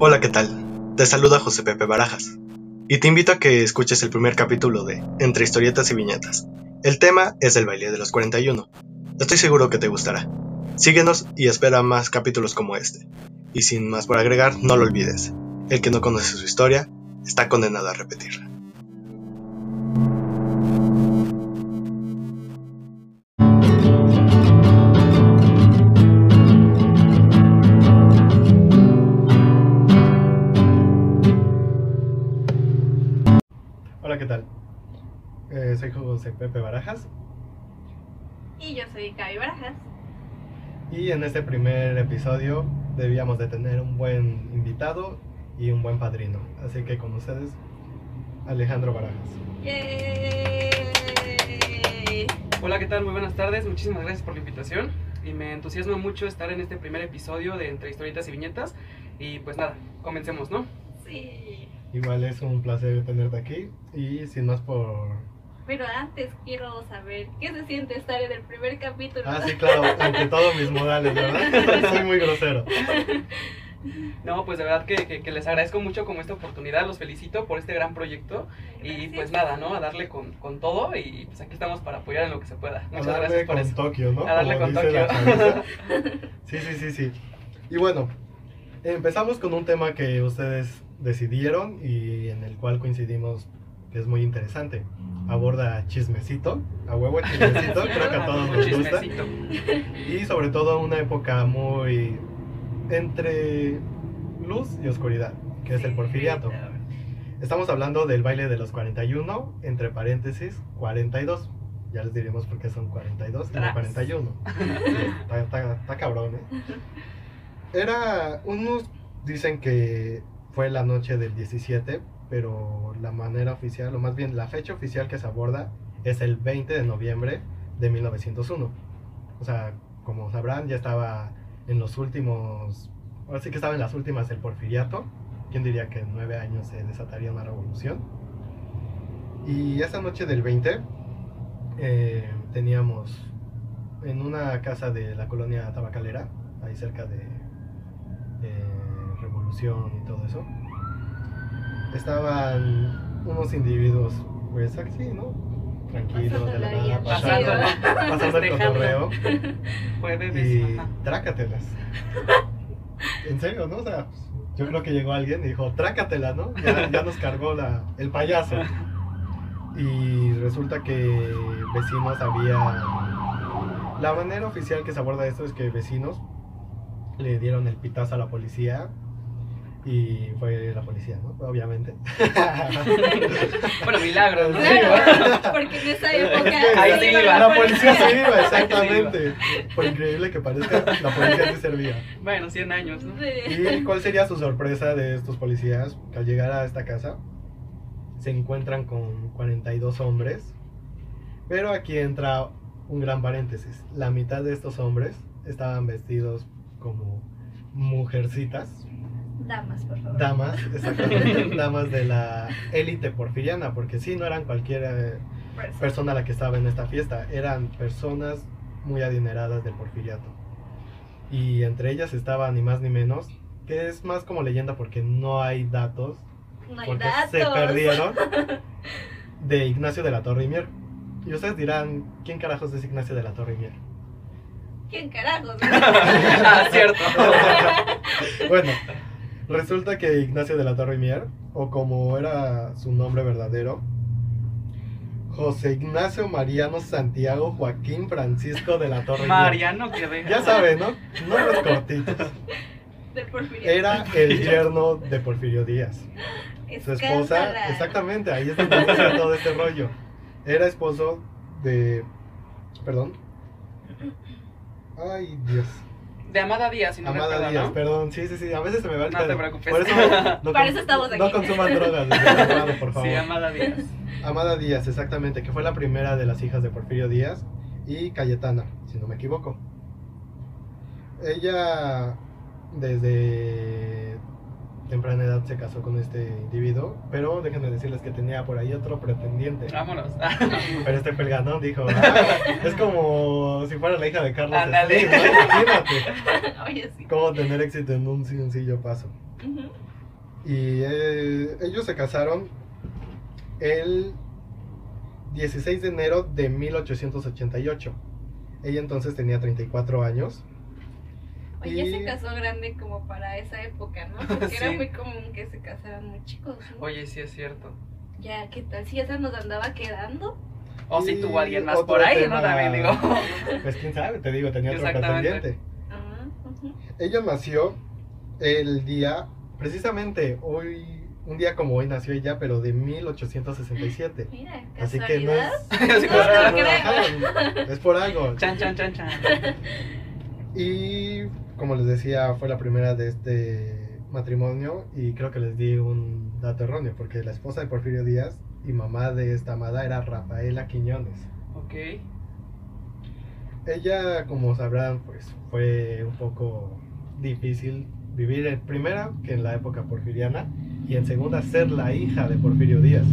Hola, ¿qué tal? Te saluda José Pepe Barajas y te invito a que escuches el primer capítulo de Entre historietas y viñetas. El tema es el baile de los 41. Estoy seguro que te gustará. Síguenos y espera más capítulos como este. Y sin más por agregar, no lo olvides. El que no conoce su historia está condenado a repetirla. Eh, soy José Pepe Barajas Y yo soy Gaby Barajas. y en este primer episodio debíamos de tener un buen invitado y un buen padrino. Así que con ustedes, Alejandro Barajas. ¡Yay! Hola, ¿qué tal? Muy buenas tardes. Muchísimas gracias por la invitación. Y me entusiasma mucho estar en este primer episodio de Entre Historietas y Viñetas. Y pues nada, comencemos, ¿no? Sí. Igual es un placer tenerte aquí y sin más por... Pero antes quiero saber qué se siente estar en el primer capítulo. Ah, sí, claro, ante todo mis modales, ¿verdad? Soy muy grosero. No, pues de verdad que, que- que les agradezco mucho como esta oportunidad. Los felicito por este gran proyecto. Y pues nada, ¿no? A darle con, con todo. Y pues aquí estamos para apoyar en lo que se pueda. A Muchas darle gracias por con eso. Tokio, ¿no? A darle Como con Tokio. Sí, sí, sí, sí. Y bueno, empezamos con un tema que ustedes decidieron y en el cual coincidimos que es muy interesante. Aborda chismecito, a huevo chismecito, creo que a todos nos gusta. Y sobre todo una época muy entre luz y oscuridad, que es el porfiriato. Estamos hablando del baile de los 41, entre paréntesis, 42. Ya les diremos por qué son 42 y no Tras. 41. Sí, está, está- está cabrón, ¿eh? Era, unos dicen que fue la noche del 17, pero la manera oficial, o más bien la fecha oficial que se aborda es el 20 de noviembre de 1901. O sea, como sabrán, ya estaba en los últimos, ahora sí que estaba en las últimas del porfiriato. ¿Quién diría que en nueve años se desataría una revolución? Y esa noche del 20 eh, teníamos en una casa de la colonia tabacalera, ahí cerca de eh, Revolución y todo eso, estaban unos individuos, pues así, ¿no? Tranquilos, de la nada, pasando, Pasando, el cotorreo y trácatelas. En serio, ¿no? O sea, yo creo que llegó alguien y dijo, trácatelas, ¿no? Ya, ya nos cargó la, el payaso. Y resulta que vecinos había... La manera oficial que se aborda esto es que vecinos le dieron el pitazo a la policía y fue la policía, ¿no? Obviamente. Bueno, milagro, ¿no? Claro, porque en esa época. Ahí iba. La policía se iba, exactamente. Por increíble que parezca, la policía sí servía. Bueno, 100 años, ¿no? Sí. ¿Y cuál sería su sorpresa de estos policías? Que al llegar a esta casa se encuentran con 42 hombres. Pero aquí entra un gran paréntesis. La mitad de estos hombres estaban vestidos como mujercitas, Damas, por favor. damas, exactamente, damas de la élite porfiriana, porque sí, no eran cualquier eh, persona la que estaba en esta fiesta, eran personas muy adineradas del porfiriato. Y entre ellas estaba ni más ni menos, que es más como leyenda porque no hay datos, no hay porque datos. se perdieron, de Ignacio de la Torre y Mier. Y ustedes dirán, ¿quién carajos es Ignacio de la Torre y Mier? ¿Quién carajos? Ah, cierto. bueno, resulta que Ignacio de la Torre Mier, o como era su nombre verdadero, José Ignacio Mariano Santiago Joaquín Francisco de la Torre Mier. Mariano que deja. Ya saben, ¿no? Nombres cortitos. Del porfiriato. Era el yerno de Porfirio Díaz. Su esposa, exactamente, ahí es donde inicia todo este rollo. Era esposo de. Perdón. Ay, Dios. De Amada Díaz, si no Amada recuerdo, Díaz, ¿no? perdón. Sí, sí, sí, a veces se me va el No te pedo. preocupes. Por eso no, Para eso estamos no aquí. consuman drogas, por favor. Sí, Amada Díaz. Amada Díaz, exactamente, que fue la primera de las hijas de Porfirio Díaz y Cayetana, si no me equivoco. Ella, desde temprana edad se casó con este individuo, pero déjenme decirles que tenía por ahí otro pretendiente. Vámonos. Pero este pelganón dijo, "Ah, es como si fuera la hija de Carlos Ándale. Slim, ¿no? Imagínate Oye, sí. cómo tener éxito en un sencillo paso. Y eh, ellos se casaron el 16 de enero de 1888. Ella entonces tenía 34 años. Oye, ya Y- se casó grande como para esa época, ¿no? Porque era muy común que se casaran muy chicos. ¿no? Oye, sí es cierto. Ya, ¿qué tal? Si esa nos andaba quedando. O si tuvo alguien más por ahí, tema- ¿no? También digo. Pues quién sabe, te digo, tenía otro pretendiente. Ah, ujú. Ella nació el día, precisamente hoy, un día como hoy nació ella, pero de 1867. Mira, Así que no es, Así No, no, no, es por algo. Chan, chan, chan, chan. Y como les decía, fue la primera de este matrimonio y creo que les di un dato erróneo, porque la esposa de Porfirio Díaz y mamá de esta amada era Rafaela Quiñones. Ok. Ella, como sabrán, pues fue un poco difícil vivir en primera que en la época porfiriana y en segunda ser la hija de Porfirio Díaz.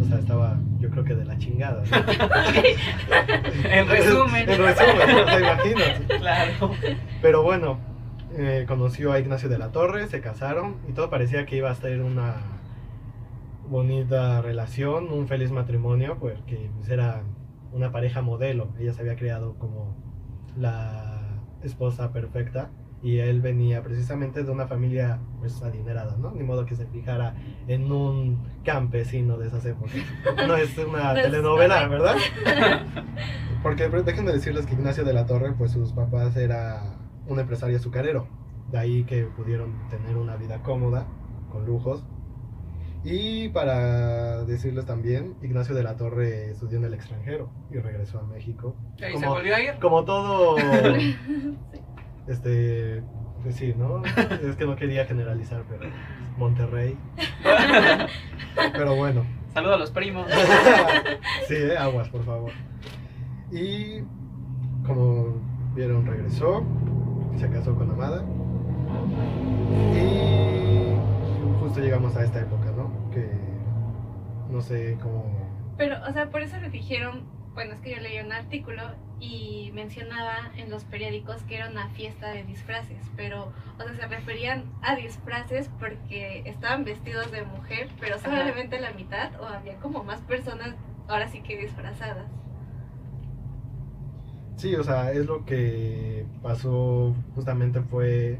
O sea, estaba yo creo que de la chingada. ¿no? En resumen. en resumen, o sea, imagínate. Claro. Pero bueno, eh, conoció a Ignacio de la Torre, se casaron y todo parecía que iba a ser una bonita relación, un feliz matrimonio, porque pues, era una pareja modelo. Ella se había creado como la esposa perfecta y él venía precisamente de una familia pues adinerada, ¿no? Ni modo que se fijara en un campesino de esas épocas. No es una No telenovela. ¿verdad? Porque pero déjenme decirles que Ignacio de la Torre, pues sus papás era un empresario azucarero. De ahí que pudieron tener una vida cómoda, con lujos. Y para decirles también, Ignacio de la Torre estudió en el extranjero y regresó a México. Y se Como, volvió a ir. como todo, Sí. Este, pues sí, ¿no? Es que no quería generalizar, pero Monterrey. Pero bueno. Saludos a los primos. sí, eh, aguas, por favor. Y como vieron, regresó, se casó con Amada. Y justo llegamos a esta época, ¿no? Que no sé cómo. Pero, o sea, por eso le dijeron, bueno, es que yo leí un artículo y mencionaba en los periódicos que era una fiesta de disfraces, pero, o sea, se referían a disfraces porque estaban vestidos de mujer, pero solamente la mitad, o había como más personas, ahora sí que disfrazadas. Sí, o sea, es lo que pasó justamente fue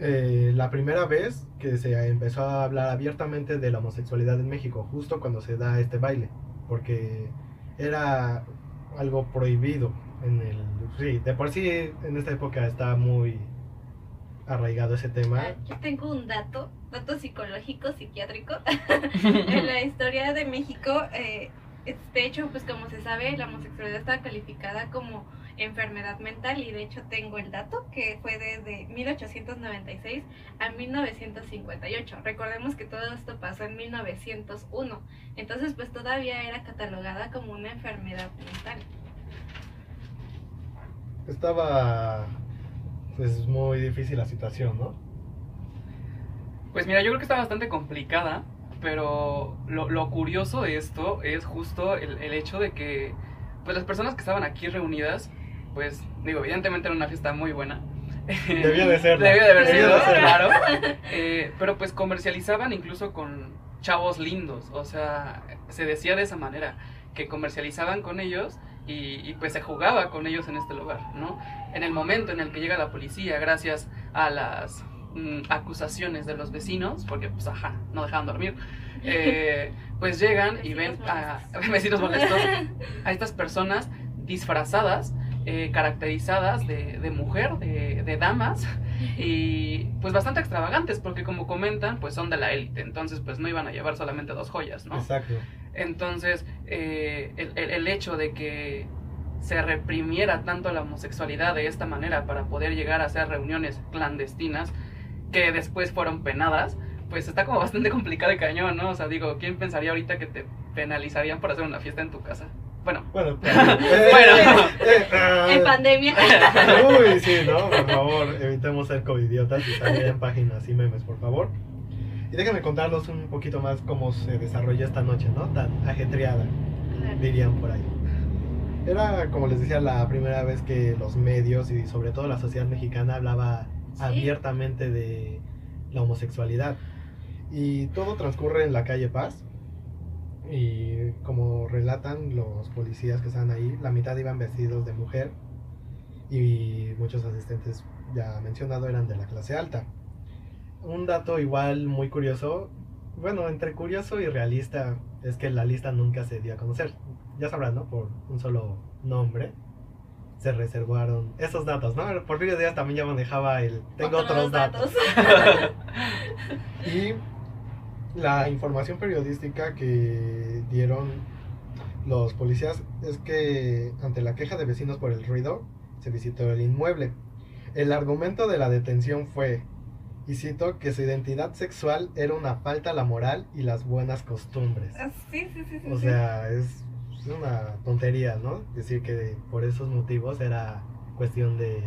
eh, la primera vez que se empezó a hablar abiertamente de la homosexualidad en México, justo cuando se da este baile, porque era algo prohibido en el... Sí, de por sí en esta época está muy arraigado ese tema. Ah, Yo tengo un dato, dato psicológico, psiquiátrico. en la historia de México, eh, de hecho, pues como se sabe, la homosexualidad está calificada como enfermedad mental y de hecho tengo el dato que fue desde 1896 a 1958. Recordemos que todo esto pasó en 1901, entonces pues todavía era catalogada como una enfermedad mental. Estaba pues muy difícil la situación, ¿no? Pues mira, yo creo que está bastante complicada, pero lo, lo curioso de esto es justo el, el hecho de que pues las personas que estaban aquí reunidas, pues digo, evidentemente era una fiesta muy buena. Debió de serlo. Debió de haber sido, de claro. Eh, pero pues comercializaban incluso con chavos lindos, o sea, se decía de esa manera, que comercializaban con ellos y, y, pues se jugaba con ellos en este lugar, ¿no? En el momento en el que llega la policía, gracias a las mm, acusaciones de los vecinos, porque pues ajá, no dejaban dormir, eh, pues llegan y ven a vecinos molestos, a estas personas disfrazadas, eh, caracterizadas de, de mujer, de, de damas, y pues bastante extravagantes, porque como comentan, pues son de la élite, entonces pues no iban a llevar solamente dos joyas, ¿no? Exacto. Entonces, eh, el, el- el hecho de que se reprimiera tanto la homosexualidad de esta manera para poder llegar a hacer reuniones clandestinas que después fueron penadas, pues está como bastante complicado y cañón, ¿no? O sea, digo, ¿quién pensaría ahorita que te penalizarían por hacer una fiesta en tu casa? Bueno, Bueno, Bueno. eh, ah, pandemia. Uy, sí, ¿no? Por favor, evitemos ser covidiotas y salir en páginas y memes, por favor. Y déjenme contarles un poquito más cómo se desarrolló esta noche, ¿no? Tan ajetreada, dirían por ahí. Era, como les decía, la primera vez que los medios y sobre todo la sociedad mexicana hablaba Sí. abiertamente de la homosexualidad. Y todo transcurre en la calle Paz. Y como relatan los policías que están ahí, la mitad iban vestidos de mujer y muchos asistentes ya mencionado eran de la clase alta. Un dato igual muy curioso, bueno, entre curioso y realista, es que la lista nunca se dio a conocer. Ya sabrán, ¿no? Por un solo nombre se reservaron esos datos, ¿no? Porfirio Díaz también ya manejaba el... Tengo otros, datos. Y la información periodística que dieron los policías es que ante la queja de vecinos por el ruido, se visitó el inmueble. El argumento de la detención fue, y cito, que su identidad sexual era una falta a la moral y las buenas costumbres. Ah, Sí, sí, sí, sí. O sí. sea, es, es una tontería, ¿no? Decir que por esos motivos era cuestión de...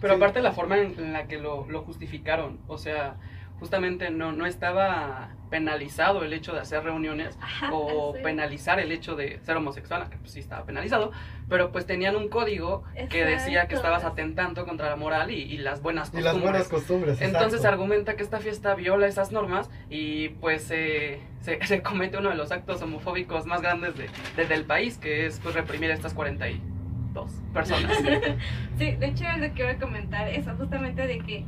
Pero Sí. aparte la forma en, en la que lo, lo justificaron, o sea, justamente no, no estaba penalizado el hecho de hacer reuniones Ajá, o sí. penalizar el hecho de ser homosexual, aunque pues sí estaba penalizado, pero pues tenían un código que decía que estabas atentando contra la moral y, y las buenas Y costumbres. las buenas costumbres. Entonces exacto. argumenta que esta fiesta viola esas normas y pues eh, se, se comete uno de los actos homofóbicos más grandes de, de- del país, que es pues reprimir a estas 42 personas. Sí, de hecho les quiero comentar eso, justamente de que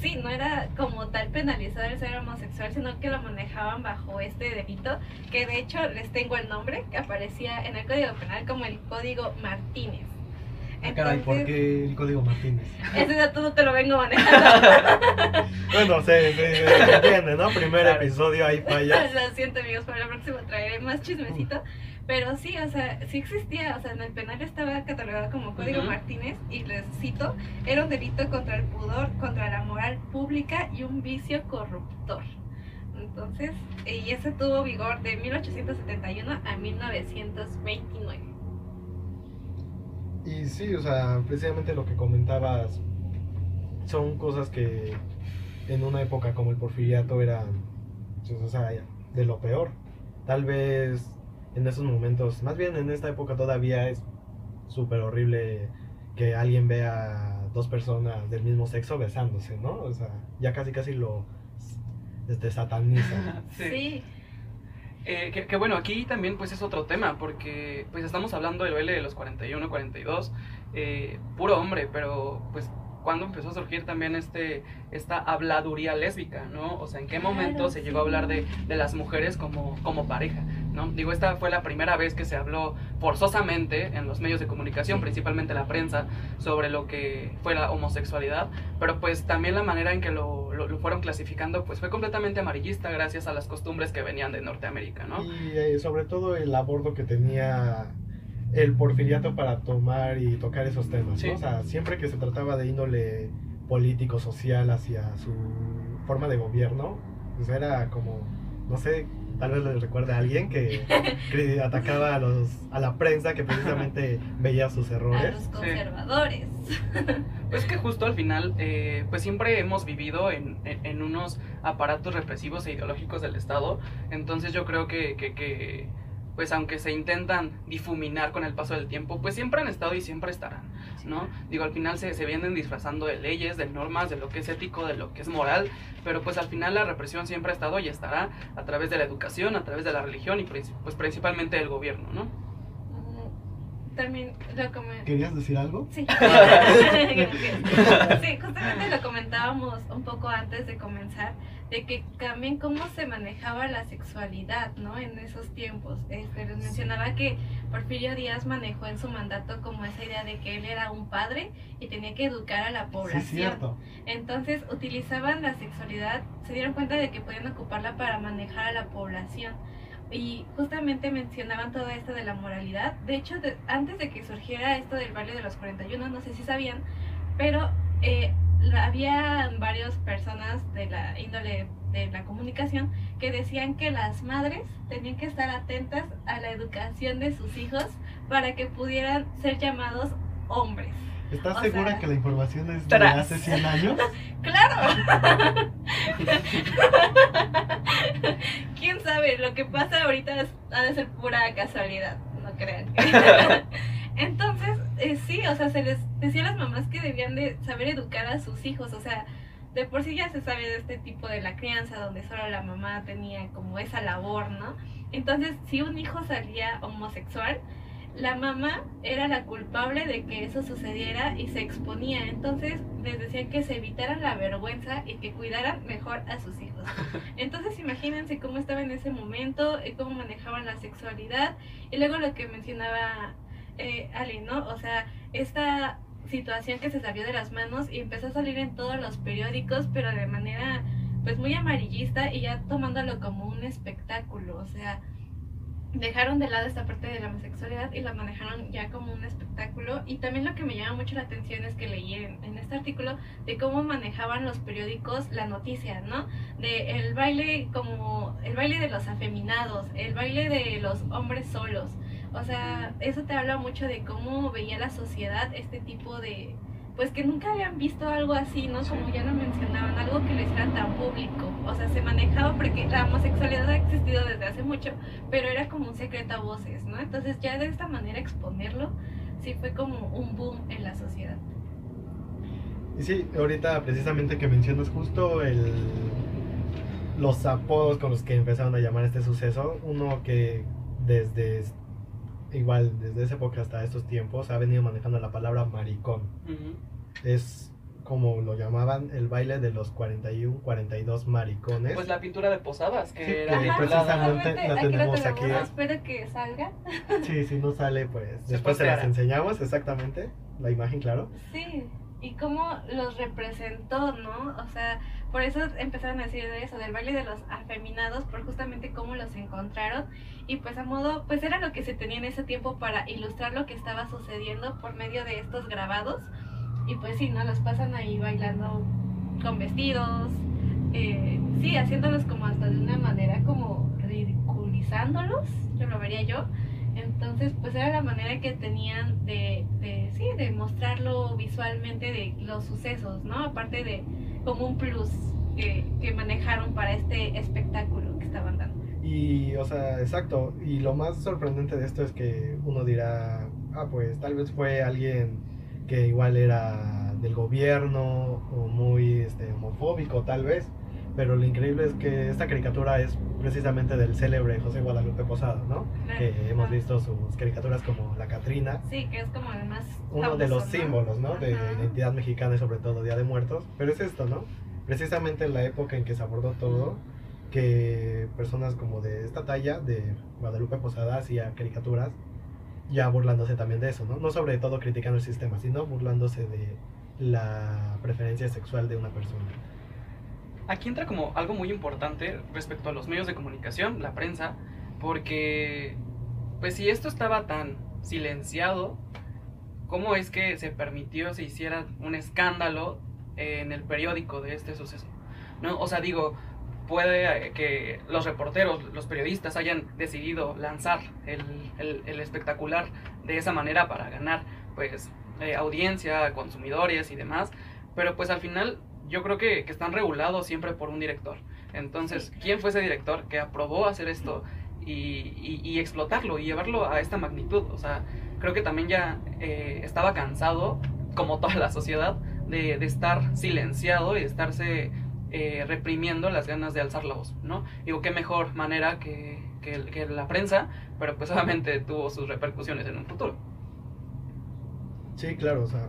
sí, no era como tal penalizado el ser homosexual, sino que lo manejaban bajo este delito, que de hecho les tengo el nombre, que aparecía en el Código Penal como el Código Martínez. Ah, caray, ¿por qué el código Martínez? ese dato no te lo vengo manejando. Bueno, se, se- se entiende, ¿no? Primer Claro. episodio, ahí fallas. Lo siento amigos, para la próxima traeré más chismecito. Pero sí, o sea, sí existía, o sea, en el penal estaba catalogado como Código. Martínez y les cito, era un delito contra el pudor, contra la moral pública y un vicio corruptor. Entonces, eh, y ese tuvo vigor de 1871 a 1929. Y sí, o sea, precisamente lo que comentabas son cosas que en una época como el porfiriato eran, pues, o sea, de lo peor. Tal vez en esos momentos, más bien en esta época todavía es súper horrible que alguien vea dos personas del mismo sexo besándose, ¿no? O sea, ya casi casi lo este, sataniza. Sí, Eh, que, que bueno, aquí también pues es otro tema, porque pues estamos hablando del OL de los 41, 42, eh, puro hombre, pero pues cuando empezó a surgir también este esta habladuría lésbica, ¿no? O sea, ¿en qué momento Claro, se llegó a hablar de, de las mujeres como, como pareja, ¿no? Digo, esta fue la primera vez que se habló forzosamente en los medios de comunicación, principalmente la prensa, sobre lo que fue la homosexualidad, pero pues también la manera en que lo, lo- lo fueron clasificando pues fue completamente amarillista gracias a las costumbres que venían de Norteamérica, ¿no? Y eh, sobre todo el abordo que tenía el porfiriato para tomar y tocar esos temas, Sí. ¿no? O sea, siempre que se trataba de índole político, social hacia su forma de gobierno, pues era como, no sé, tal vez les recuerde a alguien que, que atacaba a, los, a la prensa que precisamente veía sus a errores. los conservadores. Pues que justo al final, eh, pues siempre hemos vivido en, en- en unos aparatos represivos e ideológicos del Estado, entonces yo creo que, que- que, pues aunque se intentan difuminar con el paso del tiempo, pues siempre han estado y siempre estarán, ¿no? Digo, al final se, se vienen disfrazando de leyes, de normas, de lo que es ético, de lo que es moral, pero pues al final la represión siempre ha estado y estará a través de la educación, a través de la religión y pues principalmente del gobierno, ¿no? Mm, También lo ¿Querías decir algo? Sí. sí, justamente lo comentábamos un poco antes de comenzar, de que también cómo se manejaba la sexualidad, ¿no? En esos tiempos. Este, les mencionaba que Porfirio Díaz manejó en su mandato como esa idea de que él era un padre y tenía que educar a la población. Sí, cierto. Entonces utilizaban la sexualidad, se dieron cuenta de que podían ocuparla para manejar a la población. Y justamente mencionaban todo esto de la moralidad. De hecho, de- antes de que surgiera esto del baile de los 41, no sé si sabían, pero eh, había varias personas de la índole de la comunicación que decían que las madres tenían que estar atentas a la educación de sus hijos para que pudieran ser llamados hombres. ¿Estás O segura sea, que la información es de tras. hace 100 años? ¡Claro! ¿Quién sabe? Lo que pasa ahorita es- ha de ser pura casualidad, no crean. Entonces, eh, sí, o sea, se les decía a las mamás que debían de saber educar a sus hijos, o sea, de por sí ya se sabe de este tipo de la crianza, donde solo la mamá tenía como esa labor, ¿no? Entonces, si un hijo salía homosexual, la mamá era la culpable de que eso sucediera y se exponía. Entonces les decían que se evitaran la vergüenza y que cuidaran mejor a sus hijos. Entonces imagínense cómo estaba en ese momento, y cómo manejaban la sexualidad y luego lo que mencionaba eh, Ali, ¿no? O sea, esta situación que se salió de las manos y empezó a salir en todos los periódicos, pero de manera pues muy amarillista y ya tomándolo como un espectáculo, o sea, dejaron de lado esta parte de la homosexualidad y la manejaron ya como un espectáculo. Y también lo que me llama mucho la atención es que leí en, en este artículo de cómo manejaban los periódicos la noticia, ¿no? De el baile como el baile de los afeminados, el baile de los hombres solos. O sea, eso te habla mucho de cómo veía la sociedad este tipo de pues que nunca habían visto algo así, ¿no? Como ya lo mencionaban, algo que lo hicieran tan público. O sea, se manejaba porque la homosexualidad ha existido desde hace mucho, pero era como un secreto a voces, ¿no? Entonces ya de esta manera exponerlo, sí fue como un boom en la sociedad. Y sí, ahorita precisamente que mencionas justo el los apodos con los que empezaron a llamar este suceso, uno que desde igual desde esa época hasta estos tiempos ha venido manejando la palabra maricón. Ujú. Es como lo llamaban el baile de los 41, 42 maricones. Pues la pintura de posadas, que Sí, era que precisamente la aquí tenemos tenemos, aquí. Espero que salga. Sí, si no sale, pues Se después se las enseñamos exactamente, la imagen, claro. Sí, y cómo los representó, ¿no? O sea, por eso empezaron a decir de eso, del baile de los afeminados, por justamente cómo los encontraron. Y pues a modo, pues era lo que se tenía en ese tiempo para ilustrar lo que estaba sucediendo por medio de estos grabados. Y pues sí, ¿no? Los pasan ahí bailando con vestidos, eh, sí, haciéndolos como hasta de una manera como ridiculizándolos, yo lo vería yo. Entonces, pues era la manera que tenían de, de, sí, de mostrarlo visualmente de los sucesos, ¿no? Aparte de como un plus que, que manejaron para este espectáculo que estaban dando. Y, o sea, exacto. Y lo más sorprendente de esto es que uno dirá, ah, pues tal vez fue alguien que igual era del gobierno o muy este, homofóbico, tal vez. Pero lo increíble es que esta caricatura es precisamente del célebre José Guadalupe Posada, ¿no? Que hemos Ajá. visto sus caricaturas como La Catrina, Sí, que es como el más uno de los famoso, ¿no? símbolos, ¿no? De Ajá. identidad mexicana y sobre todo Día de Muertos. Pero es esto, ¿no? Precisamente en la época en que se abordó todo, que personas como de esta talla, de Guadalupe Posada, hacía caricaturas, ya burlándose también de eso, ¿no? No sobre todo criticando el sistema, sino burlándose de la preferencia sexual de una persona. Aquí entra como algo muy importante respecto a los medios de comunicación, la prensa, porque pues si esto estaba tan silenciado, ¿cómo es que se permitió se hiciera un escándalo en el periódico de este suceso? ¿No? O sea, digo, puede eh, que los reporteros, los periodistas hayan decidido lanzar el, el- espectacular de esa manera para ganar pues eh, audiencia, consumidores y demás, pero pues al final yo creo que, que están regulados siempre por un director. Entonces, ¿quién fue ese director que aprobó hacer esto y, y- y explotarlo y llevarlo a esta magnitud? O sea, creo que también ya eh, estaba cansado, como toda la sociedad, de, de estar silenciado y de estarse eh, reprimiendo las ganas de alzar la voz, ¿no? Digo, qué mejor manera que, que, que la prensa, pero pues obviamente tuvo sus repercusiones en un futuro. Sí, claro, o sea,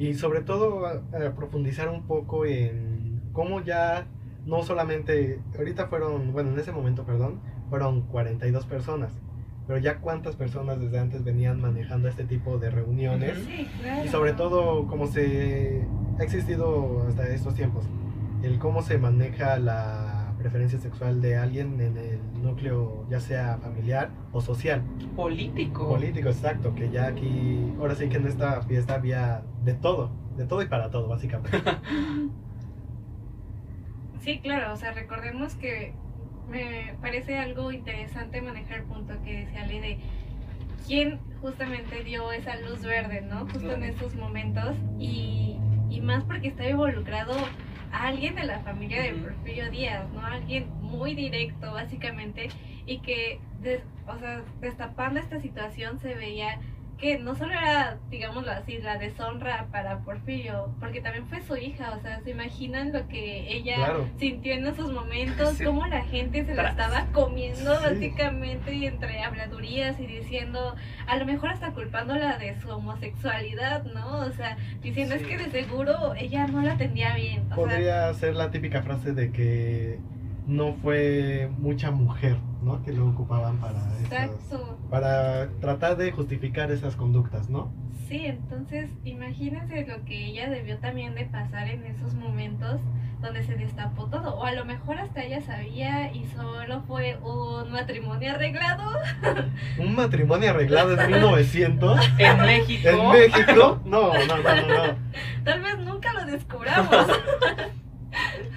y sobre todo a- a profundizar un poco en cómo ya no solamente, ahorita fueron, bueno, en ese momento, perdón, fueron 42 personas, pero ya cuántas personas desde antes venían manejando este tipo de reuniones Sí, claro. y sobre todo cómo se ha existido hasta estos tiempos, el cómo se maneja la preferencia sexual de alguien en el núcleo ya sea familiar o social. Político. Político, exacto, que ya aquí, ahora sí que en esta fiesta había de todo, de todo y para todo, básicamente. Sí, claro, o sea, recordemos que me parece algo interesante manejar el punto que decía Ale de quién justamente dio esa luz verde, ¿no? Justo en esos momentos y, y más porque estaba involucrado alguien de la familia de. Porfirio Díaz, ¿no? Alguien muy directo, básicamente, y que, des- o sea, destapando esta situación se veía que no solo era, digámoslo así, la deshonra para Porfirio, porque también fue su hija, o sea, ¿se imaginan lo que ella Claro. sintió en esos momentos? Sí. Cómo la gente se la estaba comiendo, Sí. básicamente, y entre habladurías y diciendo, a lo mejor hasta culpándola de su homosexualidad, ¿no? O sea, diciendo es que de seguro ella no la atendía bien. O sea, Podría ser la típica frase de que no fue mucha mujer, ¿no? Que lo ocupaban para esas, para tratar de justificar esas conductas, ¿no? Sí, entonces imagínense lo que ella debió también de pasar en esos momentos donde se destapó todo. O a lo mejor hasta ella sabía y solo fue un matrimonio arreglado. Un matrimonio arreglado en 1900 En México. en México. No, no, no, no, no. Tal vez nunca lo descubramos.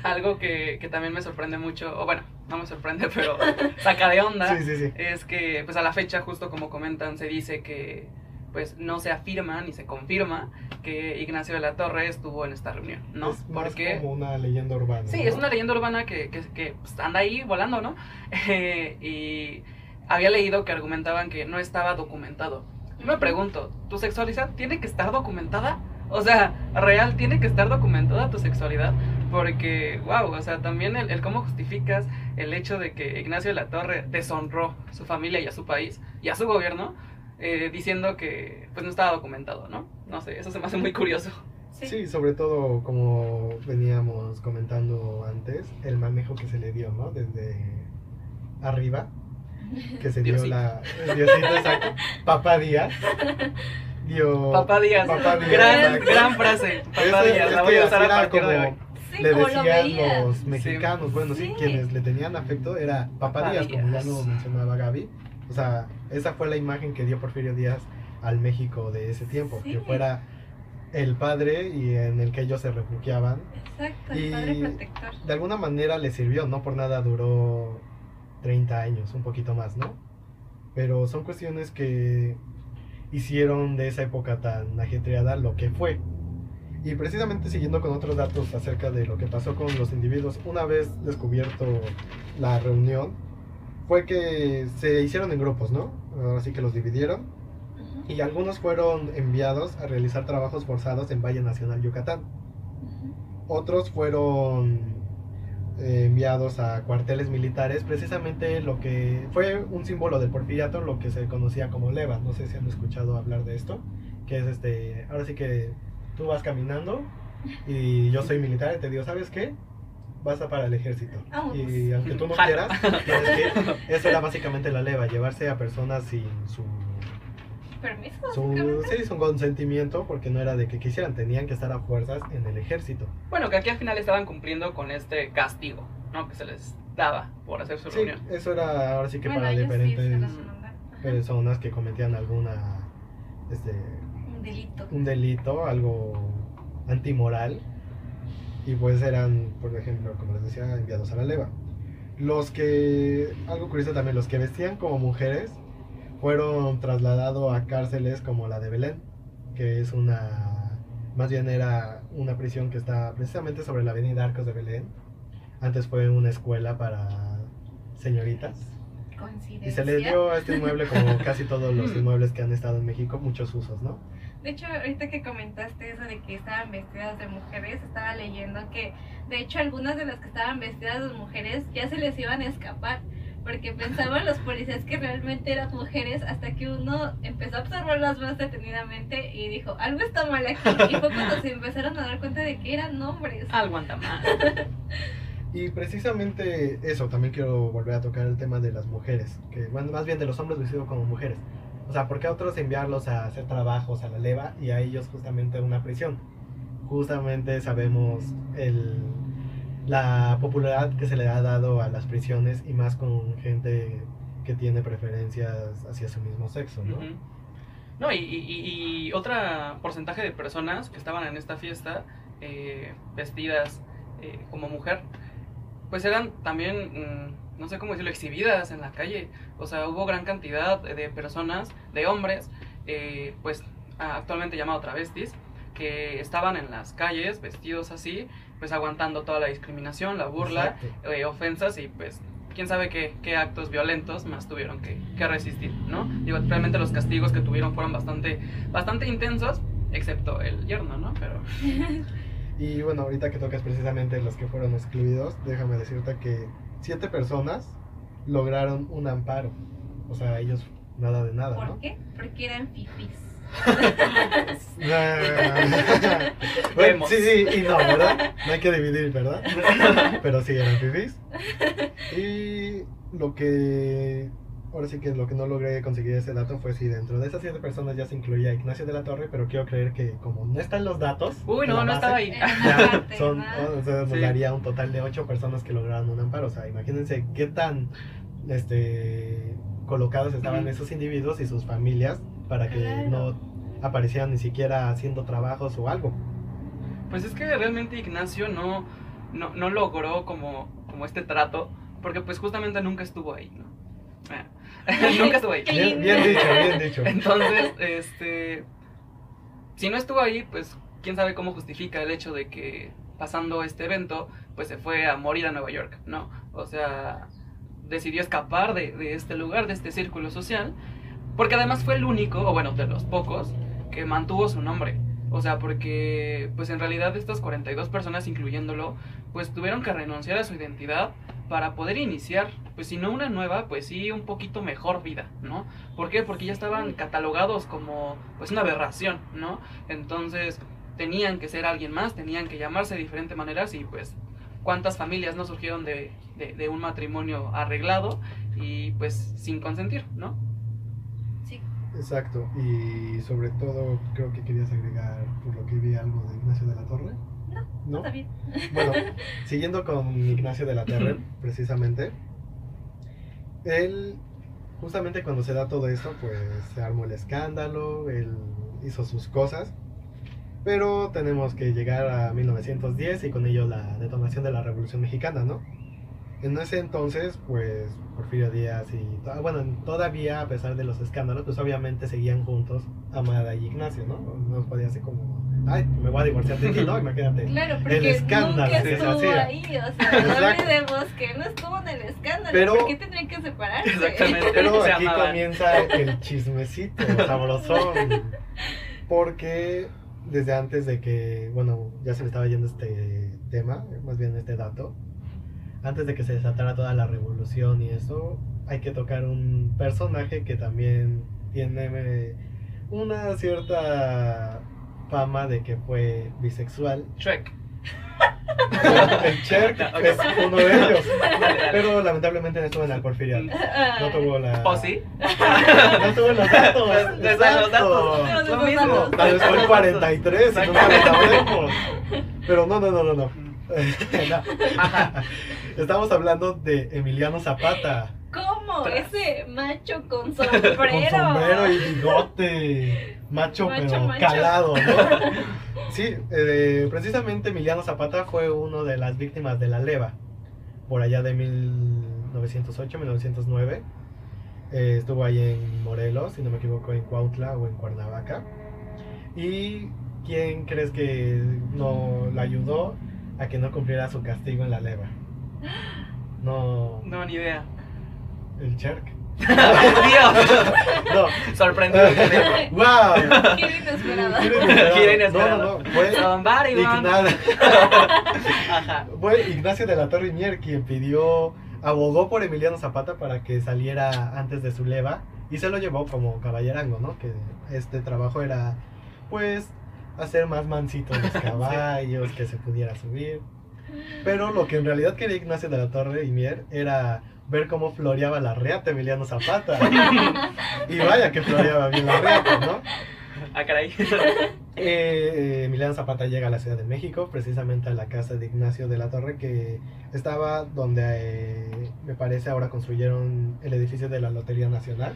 Algo que, que también me sorprende mucho, o bueno, no me sorprende, pero saca de onda, Sí, sí, sí. es que pues a la fecha, justo como comentan, se dice que pues no se afirma ni se confirma que Ignacio de la Torre estuvo en esta reunión, ¿no? Es más Porque como una leyenda urbana. Sí, ¿no? es una leyenda urbana que, que, que, pues, anda ahí volando, ¿no? Eh, y había leído que argumentaban que no estaba documentado. Yo me pregunto, ¿tu sexualidad tiene que estar documentada? O sea, real, tiene que estar documentada tu sexualidad. Porque, wow, o sea, también el, el cómo justificas el hecho de que Ignacio de la Torre deshonró a su familia y a su país y a su gobierno, eh, diciendo que pues no estaba documentado, ¿no? No sé, eso se me hace muy curioso. Sí. Sí, sobre todo como veníamos comentando antes, el manejo que se le dio, ¿no? Desde arriba, que se dio Diosito. la... El Diosito, exacto. Papá Díaz. Dio... Papá Díaz, Papá Díaz, gran, gran frase. Papá Díaz, es la voy a usar a partir de hoy. Sí, le lo decían los mexicanos, bueno, sí, Sí. quienes le tenían afecto era Papá, Díaz, como ya lo mencionaba Gaby. O sea, esa fue la imagen que dio Porfirio Díaz al México de ese tiempo, que fuera el padre y en el que ellos se refugiaban. Exacto, el Y- padre protector. De alguna manera le sirvió, no por nada duró 30 años, un poquito más, ¿no? Pero son cuestiones que hicieron de esa época tan ajetreada lo que fue. Y precisamente siguiendo con otros datos acerca de lo que pasó con los individuos, una vez descubierto la reunión, fue que se hicieron en grupos, ¿no? Ahora sí que los dividieron y algunos fueron enviados a realizar trabajos forzados en Valle Nacional Yucatán. Otros fueron eh, enviados a cuarteles militares, precisamente lo que fue un símbolo del porfiriato, lo que se conocía como leva. No sé si han escuchado hablar de esto, que es este, ahora sí que tú vas caminando y yo soy militar y te digo, ¿sabes qué? Vas a para el ejército. Vamos. Y aunque tú no quieras, tienes que. Eso era básicamente la leva, llevarse a personas sin su Permiso, su, sí, consentimiento, porque no era de que quisieran, tenían que estar a fuerzas en el ejército. Bueno, que aquí al final estaban cumpliendo con este castigo, ¿no? Que se les daba por hacer su Sí, reunión. eso era ahora sí que Bueno, para sí diferentes. Ajá. personas que cometían alguna este delito. un delito, algo antimoral y pues eran, por ejemplo, como les decía, enviados a la leva. Los que algo curioso también, los que vestían como mujeres fueron trasladados a cárceles como la de Belén, que es una más bien era una prisión que está precisamente sobre la avenida Arcos de Belén. Antes fue una escuela para señoritas. Y se le dio a este inmueble, como casi todos los inmuebles que han estado en México, muchos usos, ¿no? De hecho, ahorita que comentaste eso de que estaban vestidas de mujeres, estaba leyendo que, de hecho, algunas de las que estaban vestidas de mujeres ya se les iban a escapar, porque pensaban los policías que realmente eran mujeres, hasta que uno empezó a observarlas más detenidamente y dijo, algo está mal aquí. Y fue cuando se empezaron a dar cuenta de que eran hombres. Algo anda mal. Y precisamente eso, también quiero volver a tocar el tema de las mujeres, que bueno, más bien de los hombres vestidos como mujeres. O sea, ¿por qué a otros enviarlos a hacer trabajos a la leva y a ellos justamente a una prisión? Justamente sabemos el, la popularidad que se le ha dado a las prisiones y más con gente que tiene preferencias hacia su mismo sexo, ¿no? No, y- y otro porcentaje de personas que estaban en esta fiesta eh, vestidas eh, como mujer, pues eran también, mm, no sé cómo decirlo, exhibidas en la calle. O sea, hubo gran cantidad de personas, de hombres, eh, pues actualmente llamado travestis, que estaban en las calles vestidos así, pues aguantando toda la discriminación, la burla, eh, ofensas y pues quién sabe qué, qué, actos violentos más tuvieron que, que, resistir, ¿no? Digo, realmente los castigos que tuvieron fueron bastante, bastante intensos, excepto el yerno, ¿no? Pero... Y bueno, ahorita que tocas precisamente los que fueron excluidos, déjame decirte que siete personas lograron un amparo. O sea, ellos nada de nada, ¿Por qué? Porque eran fifis. bueno, sí, sí, y no, ¿verdad? No hay que dividir, ¿verdad? Pero sí, eran fifis. Y lo que ahora sí que lo que no logré conseguir ese dato fue si dentro de esas siete personas ya se incluía Ignacio de la Torre, pero quiero creer que como no están los datos. Uy, no, no estaba ahí. Ya son, o sea, nos daría un total de ocho personas que lograron un amparo. O sea, imagínense qué tan este colocados estaban esos individuos y sus familias para que no aparecieran ni siquiera haciendo trabajos o algo. Pues es que realmente Ignacio no, no, no logró como, como este trato, porque pues justamente nunca estuvo ahí, ¿no? Nunca estuvo ahí. Bien, dicho, bien dicho. Entonces, este. Si no estuvo ahí, pues quién sabe cómo justifica el hecho de que pasando este evento, pues se fue a morir a Nueva York, ¿no? O sea, decidió escapar de, de este lugar, de este círculo social, porque además fue el único, o bueno, de los pocos, que mantuvo su nombre. O sea, porque pues en realidad estas 42 personas, incluyéndolo, pues tuvieron que renunciar a su identidad para poder iniciar, pues si no una nueva, pues sí un poquito mejor vida, ¿no? ¿Por qué? Porque ya estaban catalogados como pues una aberración, ¿no? Entonces tenían que ser alguien más, tenían que llamarse de diferentes maneras y pues cuántas familias no surgieron de, de, un matrimonio arreglado y pues sin consentir, ¿no? Sí. Exacto, y sobre todo creo que querías agregar por lo que vi algo de Ignacio de la Torre. ¿No? Está bien. Bueno, siguiendo con Ignacio de la Terre, precisamente, él, justamente cuando se da todo esto, pues se armó el escándalo, él hizo sus cosas, pero tenemos que llegar a 1910 y con ello la detonación de la Revolución Mexicana, ¿no? En ese entonces, pues Porfirio Díaz y, bueno, todavía a pesar de los escándalos, pues obviamente seguían juntos Amada y Ignacio, ¿no? No podía ser como ay, me voy a divorciar de ti, ¿no? Imagínate. Claro, porque el escándalo nunca estuvo ahí, o sea, no olvidemos que no estuvo en el escándalo, Pero, ¿por qué tendrían que separarse? Exactamente. Pero aquí comienza el chismecito sabrosón, porque desde antes de que, bueno, ya se me estaba yendo este tema, más bien este dato, antes de que se desatara toda la revolución y eso, hay que tocar un personaje que también tiene una cierta fama de que fue bisexual. Shrek. el Cherk es uno de ellos. Pero lamentablemente no estuvo en el Porfirio. No tuvo la. ¿O sí? no tuvo los datos. Desde los datos. Lo mismo. Tal vez fue el 43 y nunca lo sabremos. Pero no, no, no, no. no. Estamos hablando de Emiliano Zapata. ¿Cómo? Ese macho con sombrero. Con sombrero y bigote. Macho, pero calado, ¿no? sí, eh, precisamente Emiliano Zapata fue uno de las víctimas de la leva. Por allá de 1908, 1909. Eh, estuvo ahí en Morelos, si no me equivoco, en Cuautla o en Cuernavaca. ¿Y quién crees que no la ayudó a que no cumpliera su castigo en la leva? No. No, ni idea. El Cherk. Dios. No. Sorprendido. wow. Qué inesperado. Qué inesperado. No, no, no. Fue Ignacio. Fue Ignacio de la Torre Mier quien pidió, abogó por Emiliano Zapata para que saliera antes de su leva y se lo llevó como caballerango, ¿no? Que este trabajo era, pues, hacer más mansitos los caballos, que se pudiera subir. Pero lo que en realidad quería Ignacio de la Torre y Mier era ver cómo floreaba la reata Emiliano Zapata. y vaya que floreaba bien la reata, ¿no? Ah, caray. Eh, Emiliano Zapata llega a la Ciudad de México, precisamente a la casa de Ignacio de la Torre, que estaba donde eh, me parece ahora construyeron el edificio de la Lotería Nacional.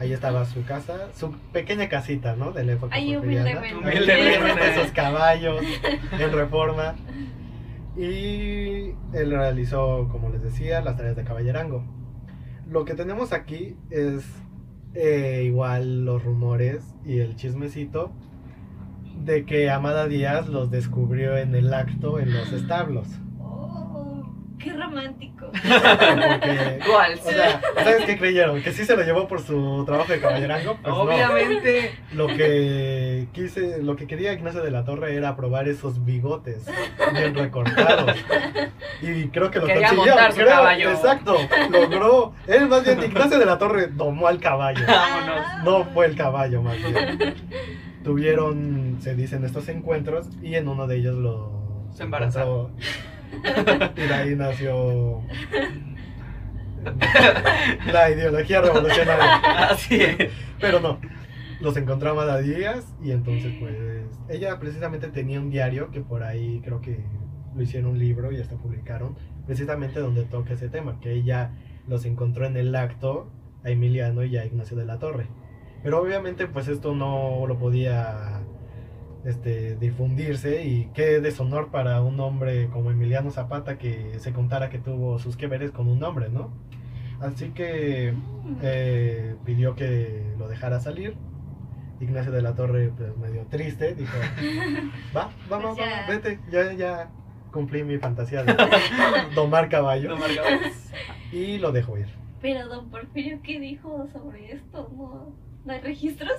Ahí estaba su casa, su pequeña casita, ¿no? De la época Ahí humildemente. Humildemente, esos caballos en reforma. Y él realizó, como les decía, las tareas de caballerango. Lo que tenemos aquí es eh, igual los rumores y el chismecito de que Amada Díaz los descubrió en el acto en los establos. Qué romántico. ¿Cuál? o sea, ¿sabes qué creyeron? ¿Que sí se lo llevó por su trabajo de caballerango? Pues no. Obviamente. Lo que quise, lo que quería Ignacio de la Torre era probar esos bigotes bien recortados. Y creo que lo Quería consiguió. montar su creo, caballo. Exacto, logró. Él más bien Ignacio de la Torre domó al caballo. Vámonos. No fue el caballo más bien. Tuvieron, se dicen, estos encuentros y en uno de ellos lo Se embarazaron. Y de ahí nació la ideología revolucionaria. Así es. Pero no, los encontró Amada Díaz y entonces pues ella precisamente tenía un diario que por ahí creo que lo hicieron un libro y hasta publicaron, precisamente donde toca ese tema, que ella los encontró en el acto a Emiliano y a Ignacio de la Torre. Pero obviamente pues esto no lo podía este, difundirse y qué deshonor para un hombre como Emiliano Zapata que se contara que tuvo sus que veres con un hombre, ¿no? Así que eh, pidió que lo dejara salir. Ignacio de la Torre, pues medio triste, dijo, va, vamos, Pues ya. vamos, vete, ya, ya cumplí mi fantasía de domar caballo No marcaba. y lo dejó ir. Pero don Porfirio, ¿qué dijo sobre esto? ¿No, no hay registros?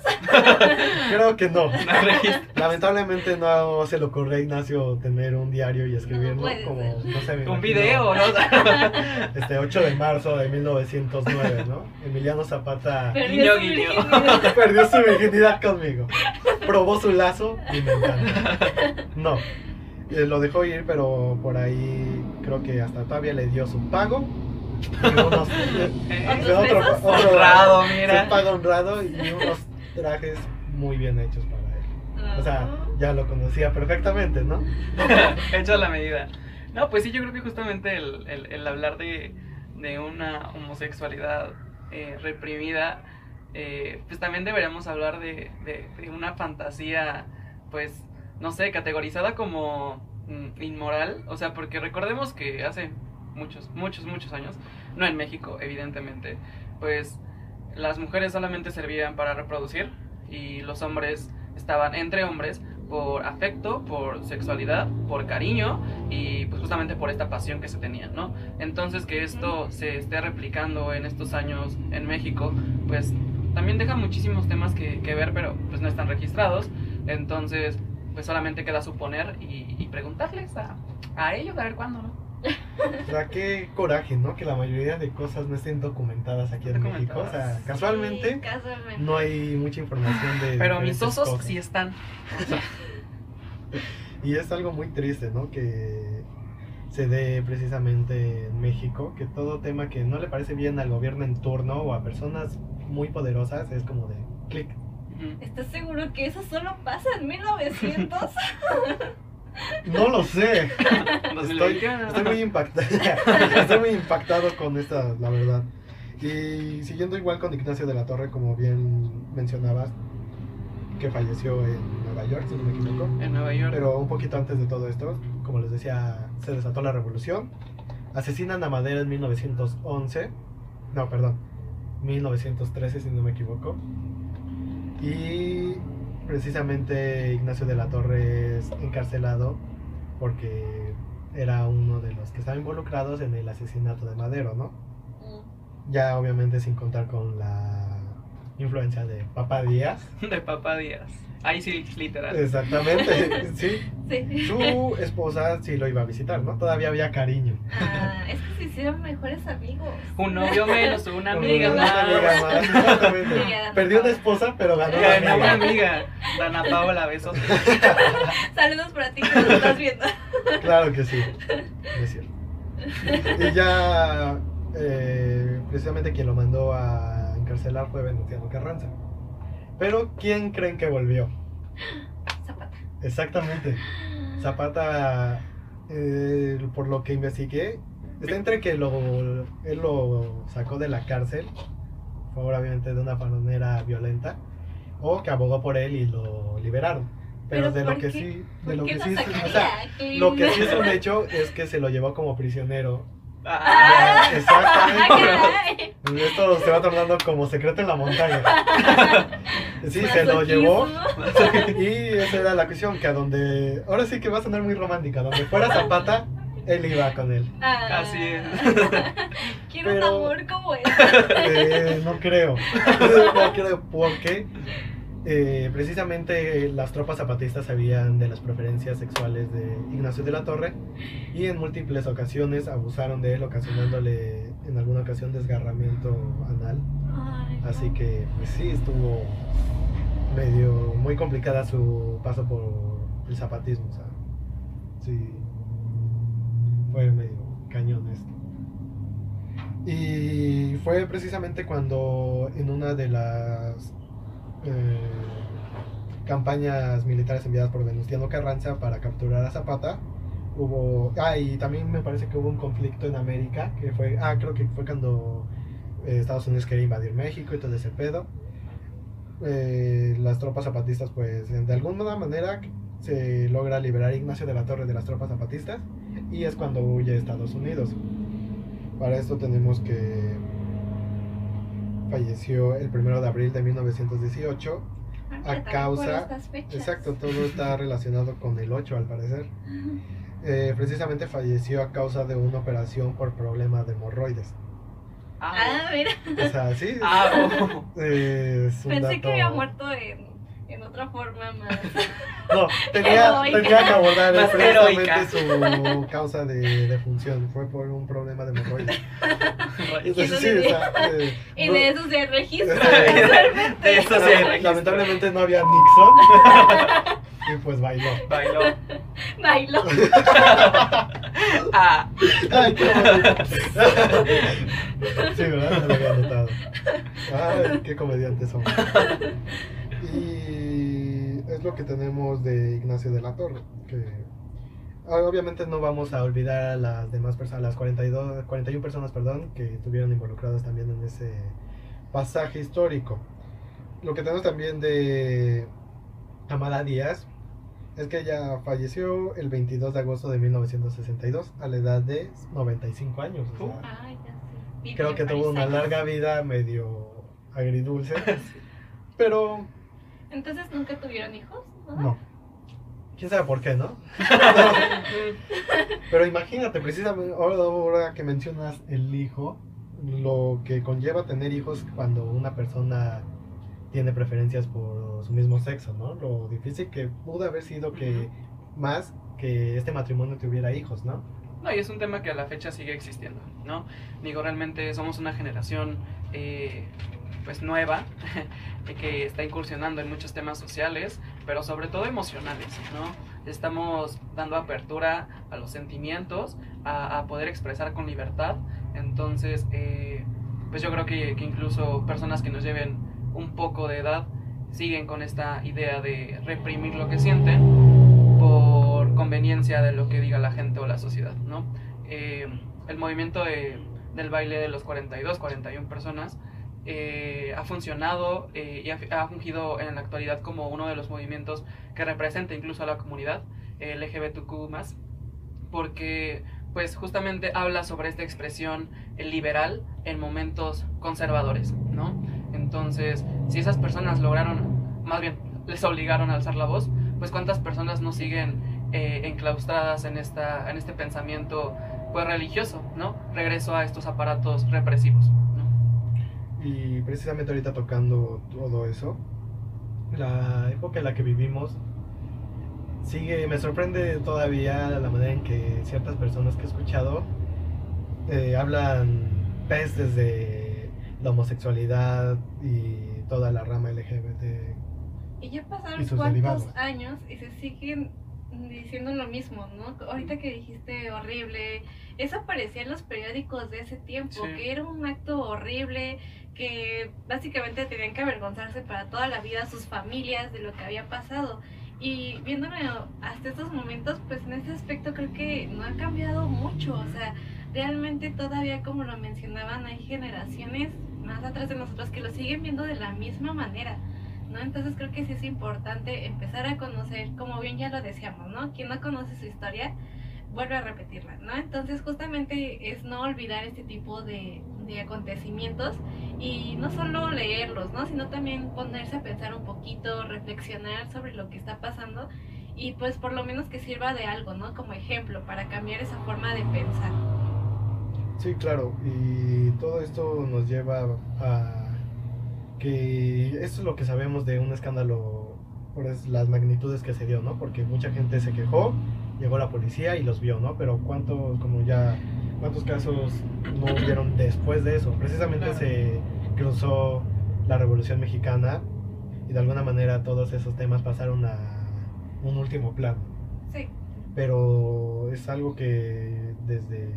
Creo que no. Lamentablemente no se le ocurrió a Ignacio tener un diario y escribirlo como, no sé, Un video, ¿no? Este 8 de marzo de 1909, ¿no? Emiliano Zapata Perdió su guiño. virginidad. perdió su virginidad conmigo. Probó su lazo y me encanta. No, eh, lo dejó ir, pero por ahí creo que hasta todavía le dio su pago. Unos, Eh, de otro- otro- Honrado, mira. pago honrado y unos trajes muy bien hechos para él. O sea, ya lo conocía perfectamente, ¿no? Hecho a la medida. No, pues sí, yo creo que justamente el, el- el hablar de, de una homosexualidad eh, reprimida, eh, pues también deberíamos hablar de, de- de una fantasía, pues, no sé, categorizada como mm, inmoral. O sea, porque recordemos que hace muchos, muchos, muchos años, no en México, evidentemente, pues las mujeres solamente servían para reproducir y los hombres estaban entre hombres por afecto, por sexualidad, por cariño y pues justamente por esta pasión que se tenían, ¿no? Entonces que esto se esté replicando en estos años en México, pues también deja muchísimos temas que, que ver, pero pues no están registrados, entonces pues solamente queda suponer y, y preguntarles a, a ellos a ver cuándo, ¿no? O sea, qué coraje, ¿no? Que la mayoría de cosas no estén documentadas aquí en México. O sea, casualmente Sí, casualmente. no hay mucha información de. Pero mis osos cosas. sí están. Y es algo muy triste, ¿no? Que se dé precisamente en México, que todo tema que no le parece bien al gobierno en turno o a personas muy poderosas es como de clic. ¿Estás seguro que eso solo pasa en 1900? No lo sé. Estoy, 2021. estoy muy impactado. estoy muy impactado con esta, la verdad. Y siguiendo igual con Ignacio de la Torre, como bien mencionabas, que falleció en Nueva York, si no me equivoco. En Nueva York. Pero un poquito antes de todo esto, como les decía, se desató la revolución. Asesinan a Madera en 1911. No, perdón. 1913, si no me equivoco. Y precisamente Ignacio de la Torre es encarcelado porque era uno de los que estaban involucrados en el asesinato de Madero, ¿no? Ya obviamente sin contar con la influencia de Papá Díaz. De Papá Díaz. Ahí sí, literal. Exactamente, sí. Sí. Su esposa sí lo iba a visitar, ¿no? Todavía había cariño. Ah, es que se hicieron mejores amigos. Un novio menos, una Una amiga amiga más. exactamente. Amiga. Perdió una esposa, pero ganó una Ganó una amiga. amiga. Dana Paola, besos. Saludos para ti que nos estás viendo. Claro que sí, es cierto. Y ya, eh, precisamente quien lo mandó a encarcelar fue Venustiano Carranza. Pero, ¿quién creen que volvió? Zapata. Exactamente. Zapata, eh, por lo que investigué, está entre que lo, él lo sacó de la cárcel, obviamente de una manera violenta, o que abogó por él y lo liberaron. Pero, Pero de lo ¿por que qué? sí, ¿Por de lo que sí, o sea, lo que sí es un hecho es que se lo llevó como prisionero Ah, Exactamente. Esto se va tornando como secreto en la montaña. Sí, se lo llevó. Y esa era la cuestión, que a donde... Ahora sí que va a sonar muy romántica. Donde fuera Zapata, él iba con él. Ah. Así es. Quiero Pero- un amor como él. Eh, no creo. no creo porque eh, precisamente las tropas zapatistas sabían de las preferencias sexuales de Ignacio de la Torre y en múltiples ocasiones abusaron de él, ocasionándole en alguna ocasión desgarramiento anal. Así que pues sí, estuvo medio muy complicada su paso por el zapatismo. Sea, sí, fue medio cañón esto. Y fue precisamente cuando en una de las eh, campañas militares enviadas por Venustiano Carranza para capturar a Zapata, hubo... Ah, y también me parece que hubo un conflicto en América, que fue... Ah, creo que fue cuando eh, Estados Unidos quería invadir México y todo ese pedo. Eh, las tropas zapatistas, pues de alguna manera se logra liberar Ignacio de la Torre de las tropas zapatistas y es cuando huye a Estados Unidos. Para esto tenemos que falleció el 1 de abril de 1918. Ah, a causa-. Exacto, todo está relacionado con el 8 al parecer. Eh, precisamente falleció a causa de una operación por problema de hemorroides. Ah, mira. O sea, sí, ah, oh. eh, es un Pensé que había muerto en, en otra forma más. No, tenía, tenía que abordar precisamente su causa de, de función. Fue por un problema de hemorroides. Entonces, sí, o sea, eh, Y no- de eso se registra. De eso se registra. lamentablemente no había Nixon. y pues bailó. Bailó. Bailó. Ah, Ay, qué bonito. Sí, ¿verdad? No lo había notado. Ay, qué comediantes son. Y es lo que tenemos de Ignacio de la Torre. Que ah, obviamente no vamos a olvidar a las demás personas, las 42, 41 personas, perdón, que estuvieron involucradas también en ese pasaje histórico. Lo que tenemos también de Amada Díaz es que ella falleció el 22 de agosto de 1962 a la edad de 95 años. o sea, Ay, ya sé. Vivió creo que tuvo una larga vida medio agridulce, pero Entonces nunca tuvieron hijos, ¿no? no. ¿Quién sabe por qué, no? Pero imagínate, precisamente ahora, ahora que mencionas el hijo, lo que conlleva tener hijos cuando una persona tiene preferencias por su mismo sexo, ¿no? Lo difícil que pudo haber sido que más que este matrimonio tuviera hijos, ¿no? No, y es un tema que a la fecha sigue existiendo, ¿no? Digo, realmente somos una generación eh, pues nueva que está incursionando en muchos temas sociales, pero sobre todo emocionales, ¿no? Estamos dando apertura a los sentimientos, a, poder expresar con libertad, entonces eh, pues yo creo que, que incluso personas que nos lleven un poco de edad siguen con esta idea de reprimir lo que sienten por conveniencia de lo que diga la gente o la sociedad, ¿no? Eh, el movimiento de- del baile de los 42, 41 personas eh, ha funcionado eh, y ha, fungido en la actualidad como uno de los movimientos que representa incluso a la comunidad eh, LGBTQ+, porque pues justamente habla sobre esta expresión liberal en momentos conservadores, ¿no? Entonces, si esas personas lograron, más bien, les obligaron a alzar la voz, pues cuántas personas no siguen enclaustradas en, esta, en este pensamiento pues religioso, ¿no? Regreso a estos aparatos represivos. Y precisamente ahorita tocando todo eso, la época en la que vivimos sigue, me sorprende todavía la manera en que ciertas personas que he escuchado eh, hablan pestes de la homosexualidad y toda la rama LGBT. Y ya pasaron Y sus cuántos derivados. años y se siguen diciendo lo mismo, ¿no? Ahorita que dijiste horrible, eso aparecía en los periódicos de ese tiempo, Sí. que era un acto horrible, que básicamente tenían que avergonzarse para toda la vida sus familias de lo que había pasado. Y viéndolo hasta estos momentos, pues en ese aspecto creo que no ha cambiado mucho, o sea, realmente todavía como lo mencionaban, hay generaciones más atrás de nosotros que lo siguen viendo de la misma manera. ¿no? Entonces creo que sí es importante empezar a conocer, como bien ya lo decíamos, ¿no? Quien no conoce su historia, vuelve a repetirla, ¿no? Entonces justamente es no olvidar este tipo de, de acontecimientos y no solo leerlos, ¿no? Sino también ponerse a pensar un poquito, reflexionar sobre lo que está pasando y pues por lo menos que sirva de algo, ¿no? Como ejemplo para cambiar esa forma de pensar. Sí, claro, y todo esto nos lleva a que esto es lo que sabemos de un escándalo por las magnitudes que se dio, ¿no? Porque mucha gente se quejó, llegó la policía y los vio, ¿no? Pero cuántos, como ya, cuántos casos no hubieron después de eso. Precisamente se cruzó la Revolución Mexicana y de alguna manera todos esos temas pasaron a un último plano. Sí. Pero es algo que desde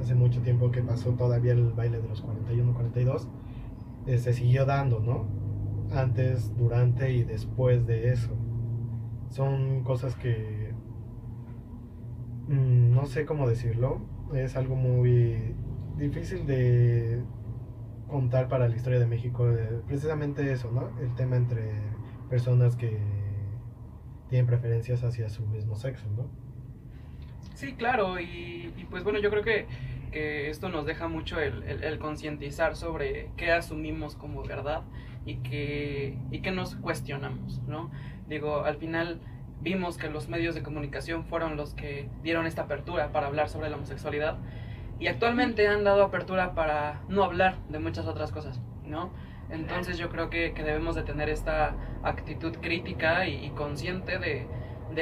hace mucho tiempo que pasó todavía el baile de los 41-42, eh, se siguió dando, ¿no? Antes, durante y después de eso. Son cosas que mm, no sé cómo decirlo, es algo muy difícil de contar para la historia de México, eh, precisamente eso, ¿no? El tema entre personas que tienen preferencias hacia su mismo sexo, ¿no? Sí, claro, y, pues bueno, yo creo que, esto nos deja mucho el, concientizar sobre qué asumimos como verdad y qué, y qué nos cuestionamos, ¿no? Digo, al final vimos que los medios de comunicación fueron los que dieron esta apertura para hablar sobre la homosexualidad y actualmente han dado apertura para no hablar de muchas otras cosas, ¿no? Entonces yo creo que, debemos de tener esta actitud crítica y, consciente de,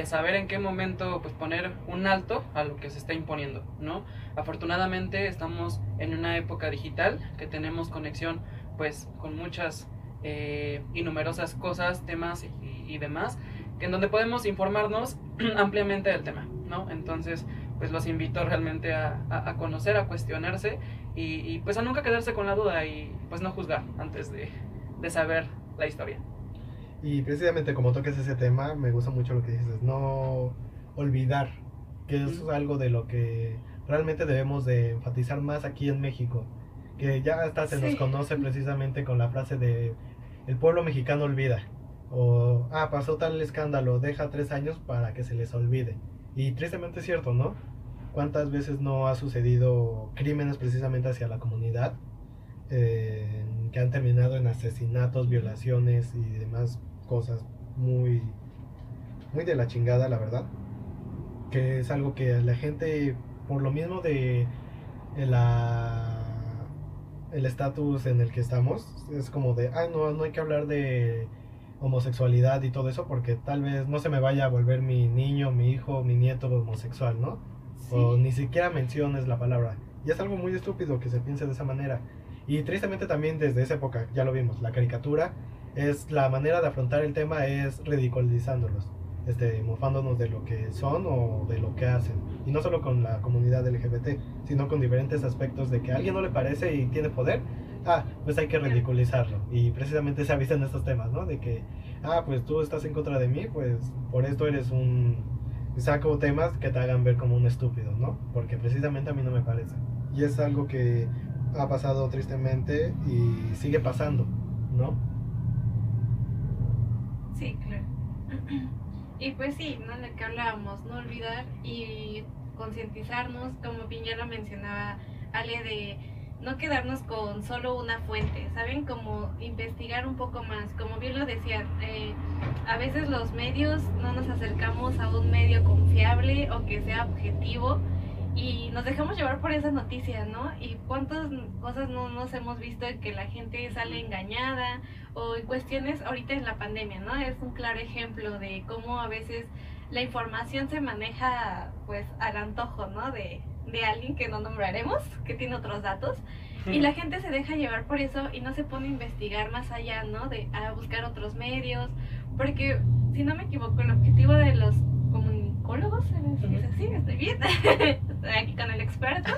saber en qué momento pues poner un alto a lo que se está imponiendo, ¿no? Afortunadamente estamos en una época digital que tenemos conexión pues con muchas eh, y numerosas cosas, temas y, demás, que en donde podemos informarnos ampliamente del tema, ¿no? Entonces pues los invito realmente a, a conocer, a cuestionarse y, pues a nunca quedarse con la duda y pues no juzgar antes de, de saber la historia. Y precisamente como toques ese tema, me gusta mucho lo que dices, no olvidar, que es algo de lo que realmente debemos de enfatizar más aquí en México, que ya hasta se nos conoce precisamente con la frase de el pueblo mexicano olvida, o ah, pasó tal escándalo, deja tres años para que se les olvide. Y tristemente es cierto, ¿no? ¿Cuántas veces no ha sucedido crímenes precisamente hacia la comunidad eh, que han terminado en asesinatos, violaciones y demás cosas muy, muy de la chingada, la verdad? Que es algo que la gente, por lo mismo de la el estatus en el que estamos, es como de, ah, no, no hay que hablar de homosexualidad y todo eso porque tal vez no se me vaya a volver mi niño, mi hijo, mi nieto homosexual, ¿no? o ni siquiera menciones la palabra. Y es algo muy estúpido que se piense de esa manera. Y tristemente también desde esa época, ya lo vimos, la caricatura es la manera de afrontar el tema es ridiculizándolos, este, mofándonos de lo que son o de lo que hacen. Y no solo con la comunidad LGBT, sino con diferentes aspectos de que a alguien no le parece y tiene poder, ah, pues hay que ridiculizarlo. Y precisamente se avisan estos temas, ¿no? De que, ah, pues tú estás en contra de mí, pues por esto eres un saco temas que te hagan ver como un estúpido, ¿no? Porque precisamente a mí no me parece. Y es algo que ha pasado tristemente y sigue pasando, ¿no? Sí, claro. Y pues sí, ¿no? Lo que hablábamos, no olvidar y concientizarnos, como bien ya lo mencionaba Ale, de no quedarnos con solo una fuente, ¿saben? Como investigar un poco más, como bien lo decían, eh, a veces los medios no nos acercamos a un medio confiable o que sea objetivo y nos dejamos llevar por esas noticias, ¿no? Y cuántas cosas no nos hemos visto en que la gente sale engañada o en cuestiones ahorita en la pandemia, ¿no? Es un claro ejemplo de cómo a veces la información se maneja pues al antojo, ¿no? De, de alguien que no nombraremos, que tiene otros datos. Y la gente se deja llevar por eso y no se pone a investigar más allá, ¿no? De a buscar otros medios. Porque, si no me equivoco, el objetivo de los comunicólogos, ¿es así? Estoy bien. Estoy aquí con el experto.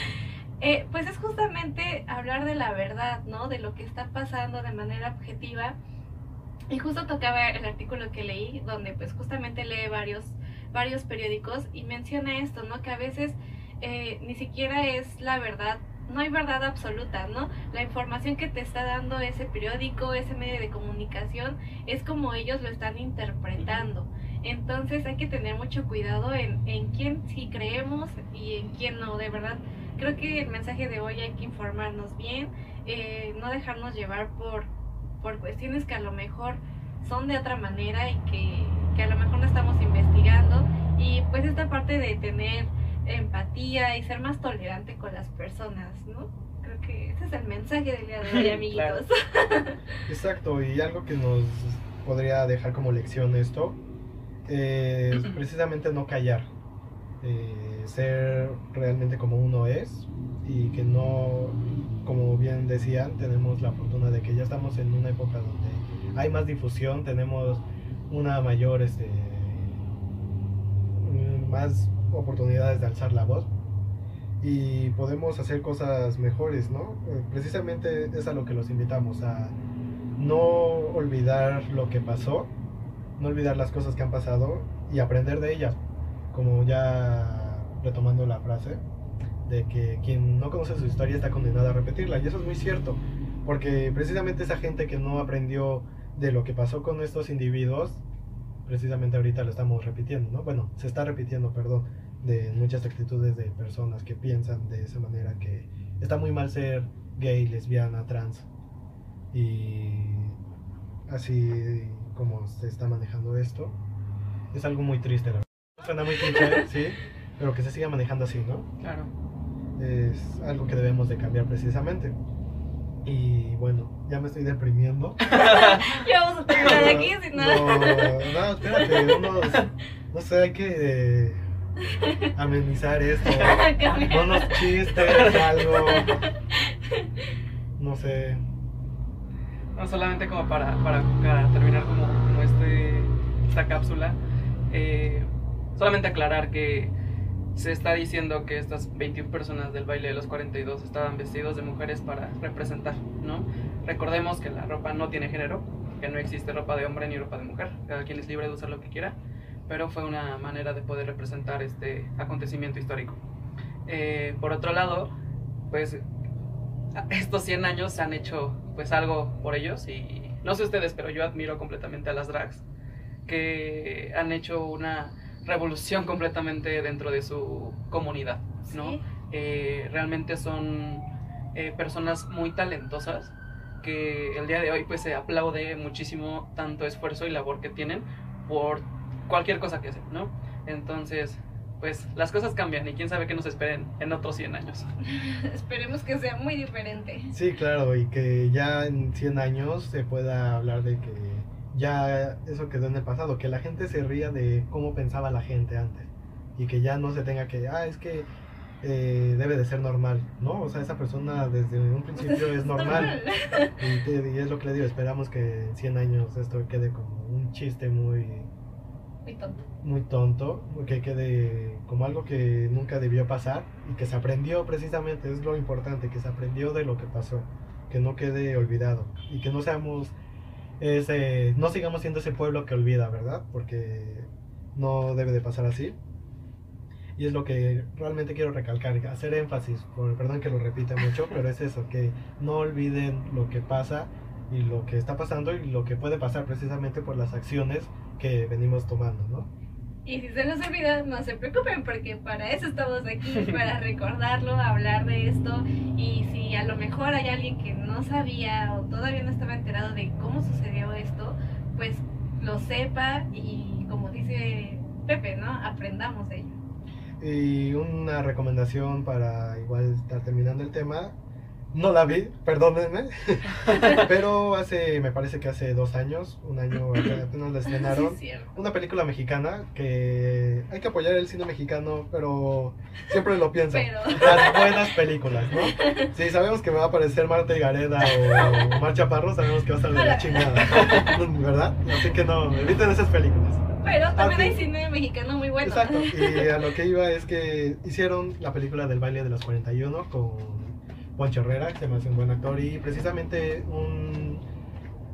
eh, pues es justamente hablar de la verdad, ¿no? De lo que está pasando de manera objetiva. Y justo tocaba el artículo que leí, donde pues justamente lee varios, varios periódicos y menciona esto, ¿no? Que a veces eh, ni siquiera es la verdad, no hay verdad absoluta, ¿no? La información que te está dando ese periódico, ese medio de comunicación, es como ellos lo están interpretando. Entonces hay que tener mucho cuidado en, en quién sí creemos y en quién no, de verdad. Creo que el mensaje de hoy hay que informarnos bien, eh, no dejarnos llevar por, por cuestiones que a lo mejor son de otra manera y que, que a lo mejor no estamos investigando. Y pues esta parte de tener empatía y ser más tolerante con las personas, ¿no? Creo que ese es el mensaje del día de hoy, amiguitos. Exacto, y algo que nos podría dejar como lección esto es precisamente no callar, eh, ser realmente como uno es y que no, como bien decían, tenemos la fortuna de que ya estamos en una época donde hay más difusión, tenemos una mayor, este, más oportunidades de alzar la voz y podemos hacer cosas mejores, ¿no? Eh, precisamente es a lo que los invitamos, a no olvidar lo que pasó, no olvidar las cosas que han pasado y aprender de ellas, como ya retomando la frase de que quien no conoce su historia está condenado a repetirla, y eso es muy cierto, porque precisamente esa gente que no aprendió de lo que pasó con estos individuos, precisamente ahorita lo estamos repitiendo, ¿no? Bueno, se está repitiendo, perdón de muchas actitudes de personas que piensan de esa manera que está muy mal ser gay, lesbiana, trans y así como se está manejando esto es algo muy triste la verdad. Suena muy cliché, sí, pero que se siga manejando así, ¿no? Claro. Es algo que debemos de cambiar precisamente. Y bueno, ya me estoy deprimiendo. ya vamos a terminar aquí, si no. No, no, espérate, unos, no sé, hay que amenizar esto. Unos chistes, algo. No sé. No solamente como para, para, terminar como, como este, esta cápsula. Eh, solamente aclarar que se está diciendo que estas 21 personas del baile de los 42 estaban vestidos de mujeres para representar, ¿no? Recordemos que la ropa no tiene género, que no existe ropa de hombre ni ropa de mujer, cada quien es libre de usar lo que quiera pero fue una manera de poder representar este acontecimiento histórico. Eh, por otro lado, pues estos 100 años se han hecho pues algo por ellos y no sé ustedes, pero yo admiro completamente a las drags que han hecho una revolución completamente dentro de su comunidad, ¿no? Eh, realmente son eh, personas muy talentosas que el día de hoy pues se aplaude muchísimo tanto esfuerzo y labor que tienen por cualquier cosa que sea, ¿no? Entonces, pues las cosas cambian y quién sabe qué nos esperen en otros 100 años. Esperemos que sea muy diferente. Sí, claro, y que ya en 100 años se pueda hablar de que ya eso quedó en el pasado, que la gente se ría de cómo pensaba la gente antes y que ya no se tenga que, ah, es que eh, debe de ser normal, ¿no? O sea, esa persona desde un principio es normal. Y, y, es lo que le digo, esperamos que en 100 años esto quede como un chiste muy muy tonto. Muy tonto, que quede como algo que nunca debió pasar y que se aprendió precisamente, es lo importante, que se aprendió de lo que pasó, que no quede olvidado y que no seamos no sigamos siendo ese pueblo que olvida, ¿verdad? Porque no debe de pasar así. Y es lo que realmente quiero recalcar, hacer énfasis, por, perdón que lo repita mucho, pero es eso, que no olviden lo que pasa y lo que está pasando y lo que puede pasar precisamente por las acciones que venimos tomando, ¿no? Y si se nos olvida, no se preocupen porque para eso estamos aquí, para recordarlo, hablar de esto. Y si a lo mejor hay alguien que no sabía o todavía no estaba enterado de cómo sucedió esto, pues lo sepa y como dice Pepe, ¿no? Aprendamos de ello. Y una recomendación para igual estar terminando el tema, no la vi, perdónenme. Pero hace, me parece que hace dos años, un año apenas la estrenaron. una película mexicana que hay que apoyar el cine mexicano, pero siempre lo pienso. Las buenas películas, ¿no? Si sabemos que me va a aparecer Marta Gareda o Mar Chaparro, sabemos que va a de la chingada. ¿Verdad? Así que no, eviten esas películas. Pero también hay cine mexicano muy bueno. Exacto. Y a lo que iba es que hicieron la película del baile de los 41 con Juan Herrera, que se me hace un buen actor y precisamente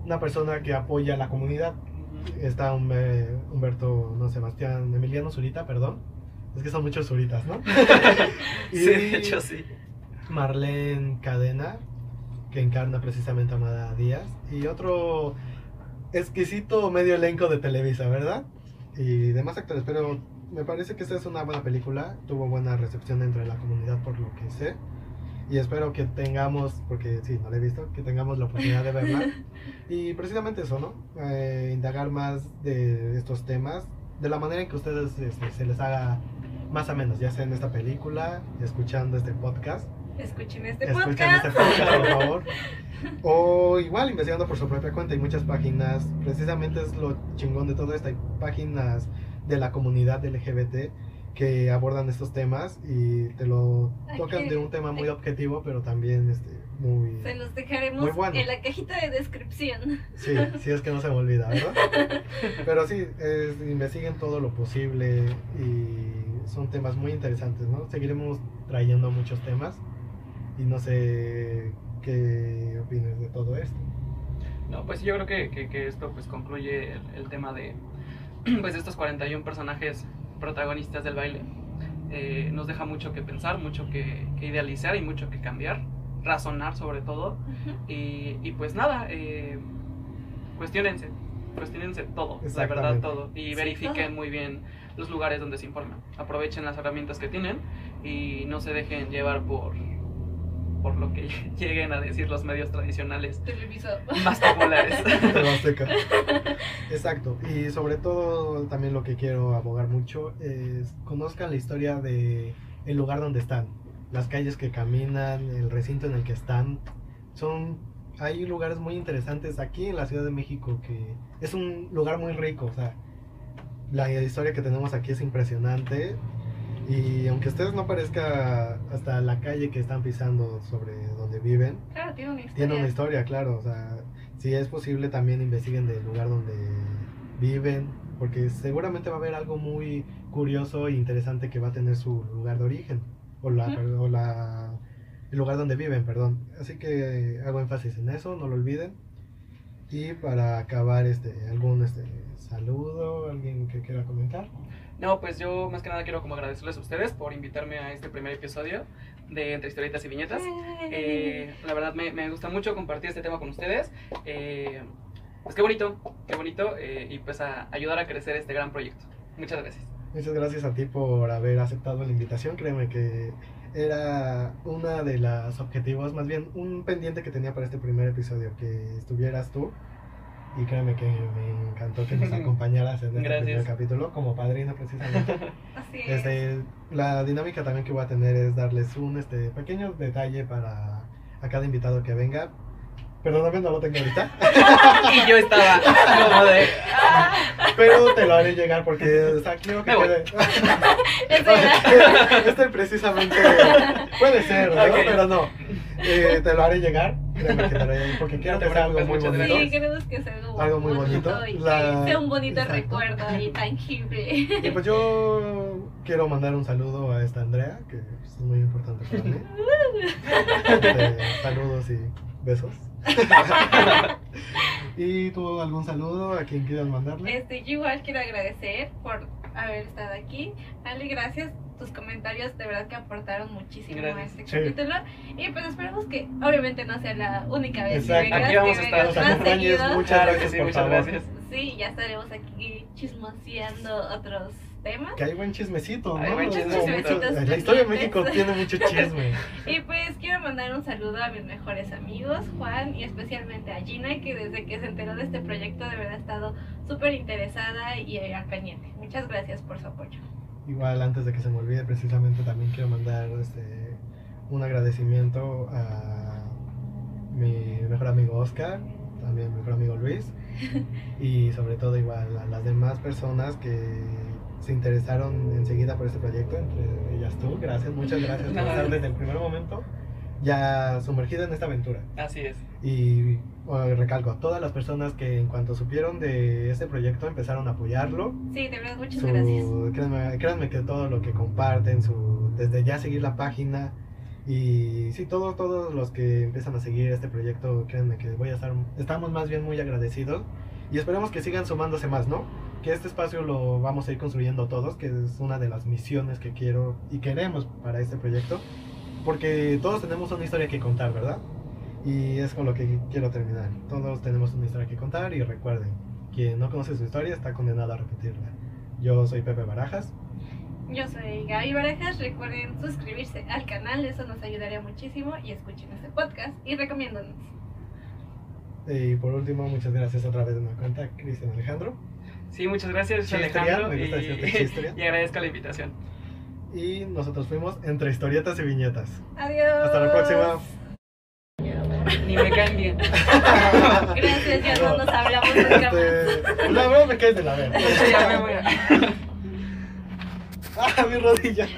una persona que apoya a la comunidad. Está Humberto, no Sebastián, Emiliano Zurita, perdón. Es que son muchos Zuritas, ¿no? y sí, de hecho sí. Marlene Cadena, que encarna precisamente a Amada Díaz. Y otro exquisito medio elenco de Televisa, ¿verdad? y demás actores, pero me parece que esta es una buena película, tuvo buena recepción entre la comunidad por lo que sé. Y espero que tengamos, porque sí, no la he visto, que tengamos la oportunidad de verla. Y precisamente eso, ¿no? Eh, indagar más de estos temas, de la manera en que ustedes este, se les haga más o menos, ya sea en esta película, escuchando este podcast. Escuchen este Escuchen podcast. este podcast, por favor. O igual investigando por su propia cuenta. Hay muchas páginas, precisamente es lo chingón de todo esto. Hay páginas de la comunidad LGBT que abordan estos temas y te lo tocan de un tema muy objetivo, pero también este, muy... Se los dejaremos Muy bueno. en la cajita de descripción. Sí, sí es que no se me olvida, ¿verdad? Pero sí, es- investiguen todo lo posible y son temas muy interesantes, ¿no? Seguiremos trayendo muchos temas y no sé qué opines de todo esto. No, pues yo creo que, que- que esto pues concluye el, el tema de pues estos 41 personajes protagonistas del baile. Eh, nos deja mucho que pensar, mucho que, que idealizar y mucho que cambiar, razonar sobre todo. Y, y pues nada, eh, cuestionense, cuestionense todo, la verdad todo. Y Sí, verifiquen todo. muy bien los lugares donde se informan. Aprovechen las herramientas que tienen y no se dejen llevar por, por lo que lleguen a decir los medios tradicionales Televisor. más populares. Exacto. Y sobre todo también lo que quiero abogar mucho es conozcan la historia de el lugar donde están, las calles que caminan, el recinto en el que están. Son hay lugares muy interesantes aquí en la Ciudad de México que es un lugar muy rico, o sea, la historia que tenemos aquí es impresionante y aunque ustedes no parezca hasta la calle que están pisando sobre donde viven, Claro, tiene una historia. tiene una historia, claro. O sea, si es posible también investiguen del lugar donde viven, porque seguramente va a haber algo muy curioso e interesante que va a tener su lugar de origen, o la, Ujú. o la el lugar donde viven, perdón. Así que hago énfasis en eso, no lo olviden. Y para acabar, este, algún este, saludo, alguien que quiera comentar. No, pues yo más que nada quiero como agradecerles a ustedes por invitarme a este primer episodio de Entre Historietas y Viñetas. Eh, la verdad me, me gusta mucho compartir este tema con ustedes. Eh, pues qué bonito, qué bonito eh, y pues a ayudar a crecer este gran proyecto. Muchas gracias. Muchas gracias a ti por haber aceptado la invitación. Créeme que era una de las objetivos, más bien un pendiente que tenía para este primer episodio, que estuvieras tú. Y créeme que me encantó que nos acompañaras en este Gracias. primer capítulo como padrino precisamente. Así es. Este, la dinámica también que voy a tener es darles un este, pequeño detalle para a cada invitado que venga. Perdóname, no lo tengo ahorita, y yo estaba como de... pero te lo haré llegar porque o sea, quiero que quede. Este precisamente puede ser, ¿no? Pero no. Eh, te lo haré llegar, créeme que te lo porque quiero que sea algo muy bonito. Sí, queremos que sea algo, Algo muy bonito. y La- que sea un bonito Exacto. recuerdo y tangible. Y pues yo quiero mandar un saludo a esta Andrea, que es muy importante para mí. Este, saludos y besos. ¿Y tú algún saludo a quien quieras mandarle? Este, yo igual quiero agradecer por haber estado aquí. Ali, gracias. Tus comentarios de verdad que aportaron muchísimo Gracias. a este Sí. capítulo. Y pues esperamos que obviamente no sea la única vez Exacto. que vengas, Aquí vamos que a estar, más seguido. muchas Claro gracias, sí, por muchas favor. gracias. Sí, ya estaremos aquí chismoseando otros temas. Que hay buen chismecito, ¿no? Hay buen chismecito. La historia de México tiene mucho chisme. Y pues quiero mandar un saludo a mis mejores amigos, Juan y especialmente a Gina, que desde que se enteró de este proyecto de verdad ha estado súper interesada y eh, al pendiente. Muchas gracias por su apoyo. Igual antes de que se me olvide, precisamente también quiero mandar este, un agradecimiento a mi mejor amigo Oscar, también mi mejor amigo Luis, y sobre todo igual a las demás personas que se interesaron enseguida por este proyecto, entre ellas tú. Gracias, muchas gracias por estar desde el primer momento ya sumergido en esta aventura. Así es. Y recalco, todas las personas que en cuanto supieron de este proyecto empezaron a apoyarlo, Sí, de verdad, muchas su- gracias. Créanme, créanme que todo lo que comparten, su, desde ya seguir la página y sí, todos, todos los que empiezan a seguir este proyecto, créanme que voy a estar, estamos más bien muy agradecidos y esperemos que sigan sumándose más, ¿no? Que este espacio lo vamos a ir construyendo todos, que es una de las misiones que quiero y queremos para este proyecto, porque todos tenemos una historia que contar, ¿verdad? Y es con lo que quiero terminar. Todos tenemos una historia que contar y recuerden, quien no conoce su historia está condenado a repetirla. Yo soy Pepe Barajas. Yo soy Gaby Barajas. Recuerden suscribirse al canal, eso nos ayudaría muchísimo. Y escuchen este podcast y recomiéndonos. Y por último, muchas gracias otra vez de nueva cuenta, Cristian Alejandro. Sí, muchas gracias, Chisteria, Alejandro. me gusta y, y agradezco la invitación. Y nosotros fuimos entre historietas y viñetas. Adiós. Hasta la próxima. Ni me caen bien. Gracias, ya no nos hablamos nunca más. Este, la verdad me caes de la verga. Ya me voy a- Ah, mi rodilla.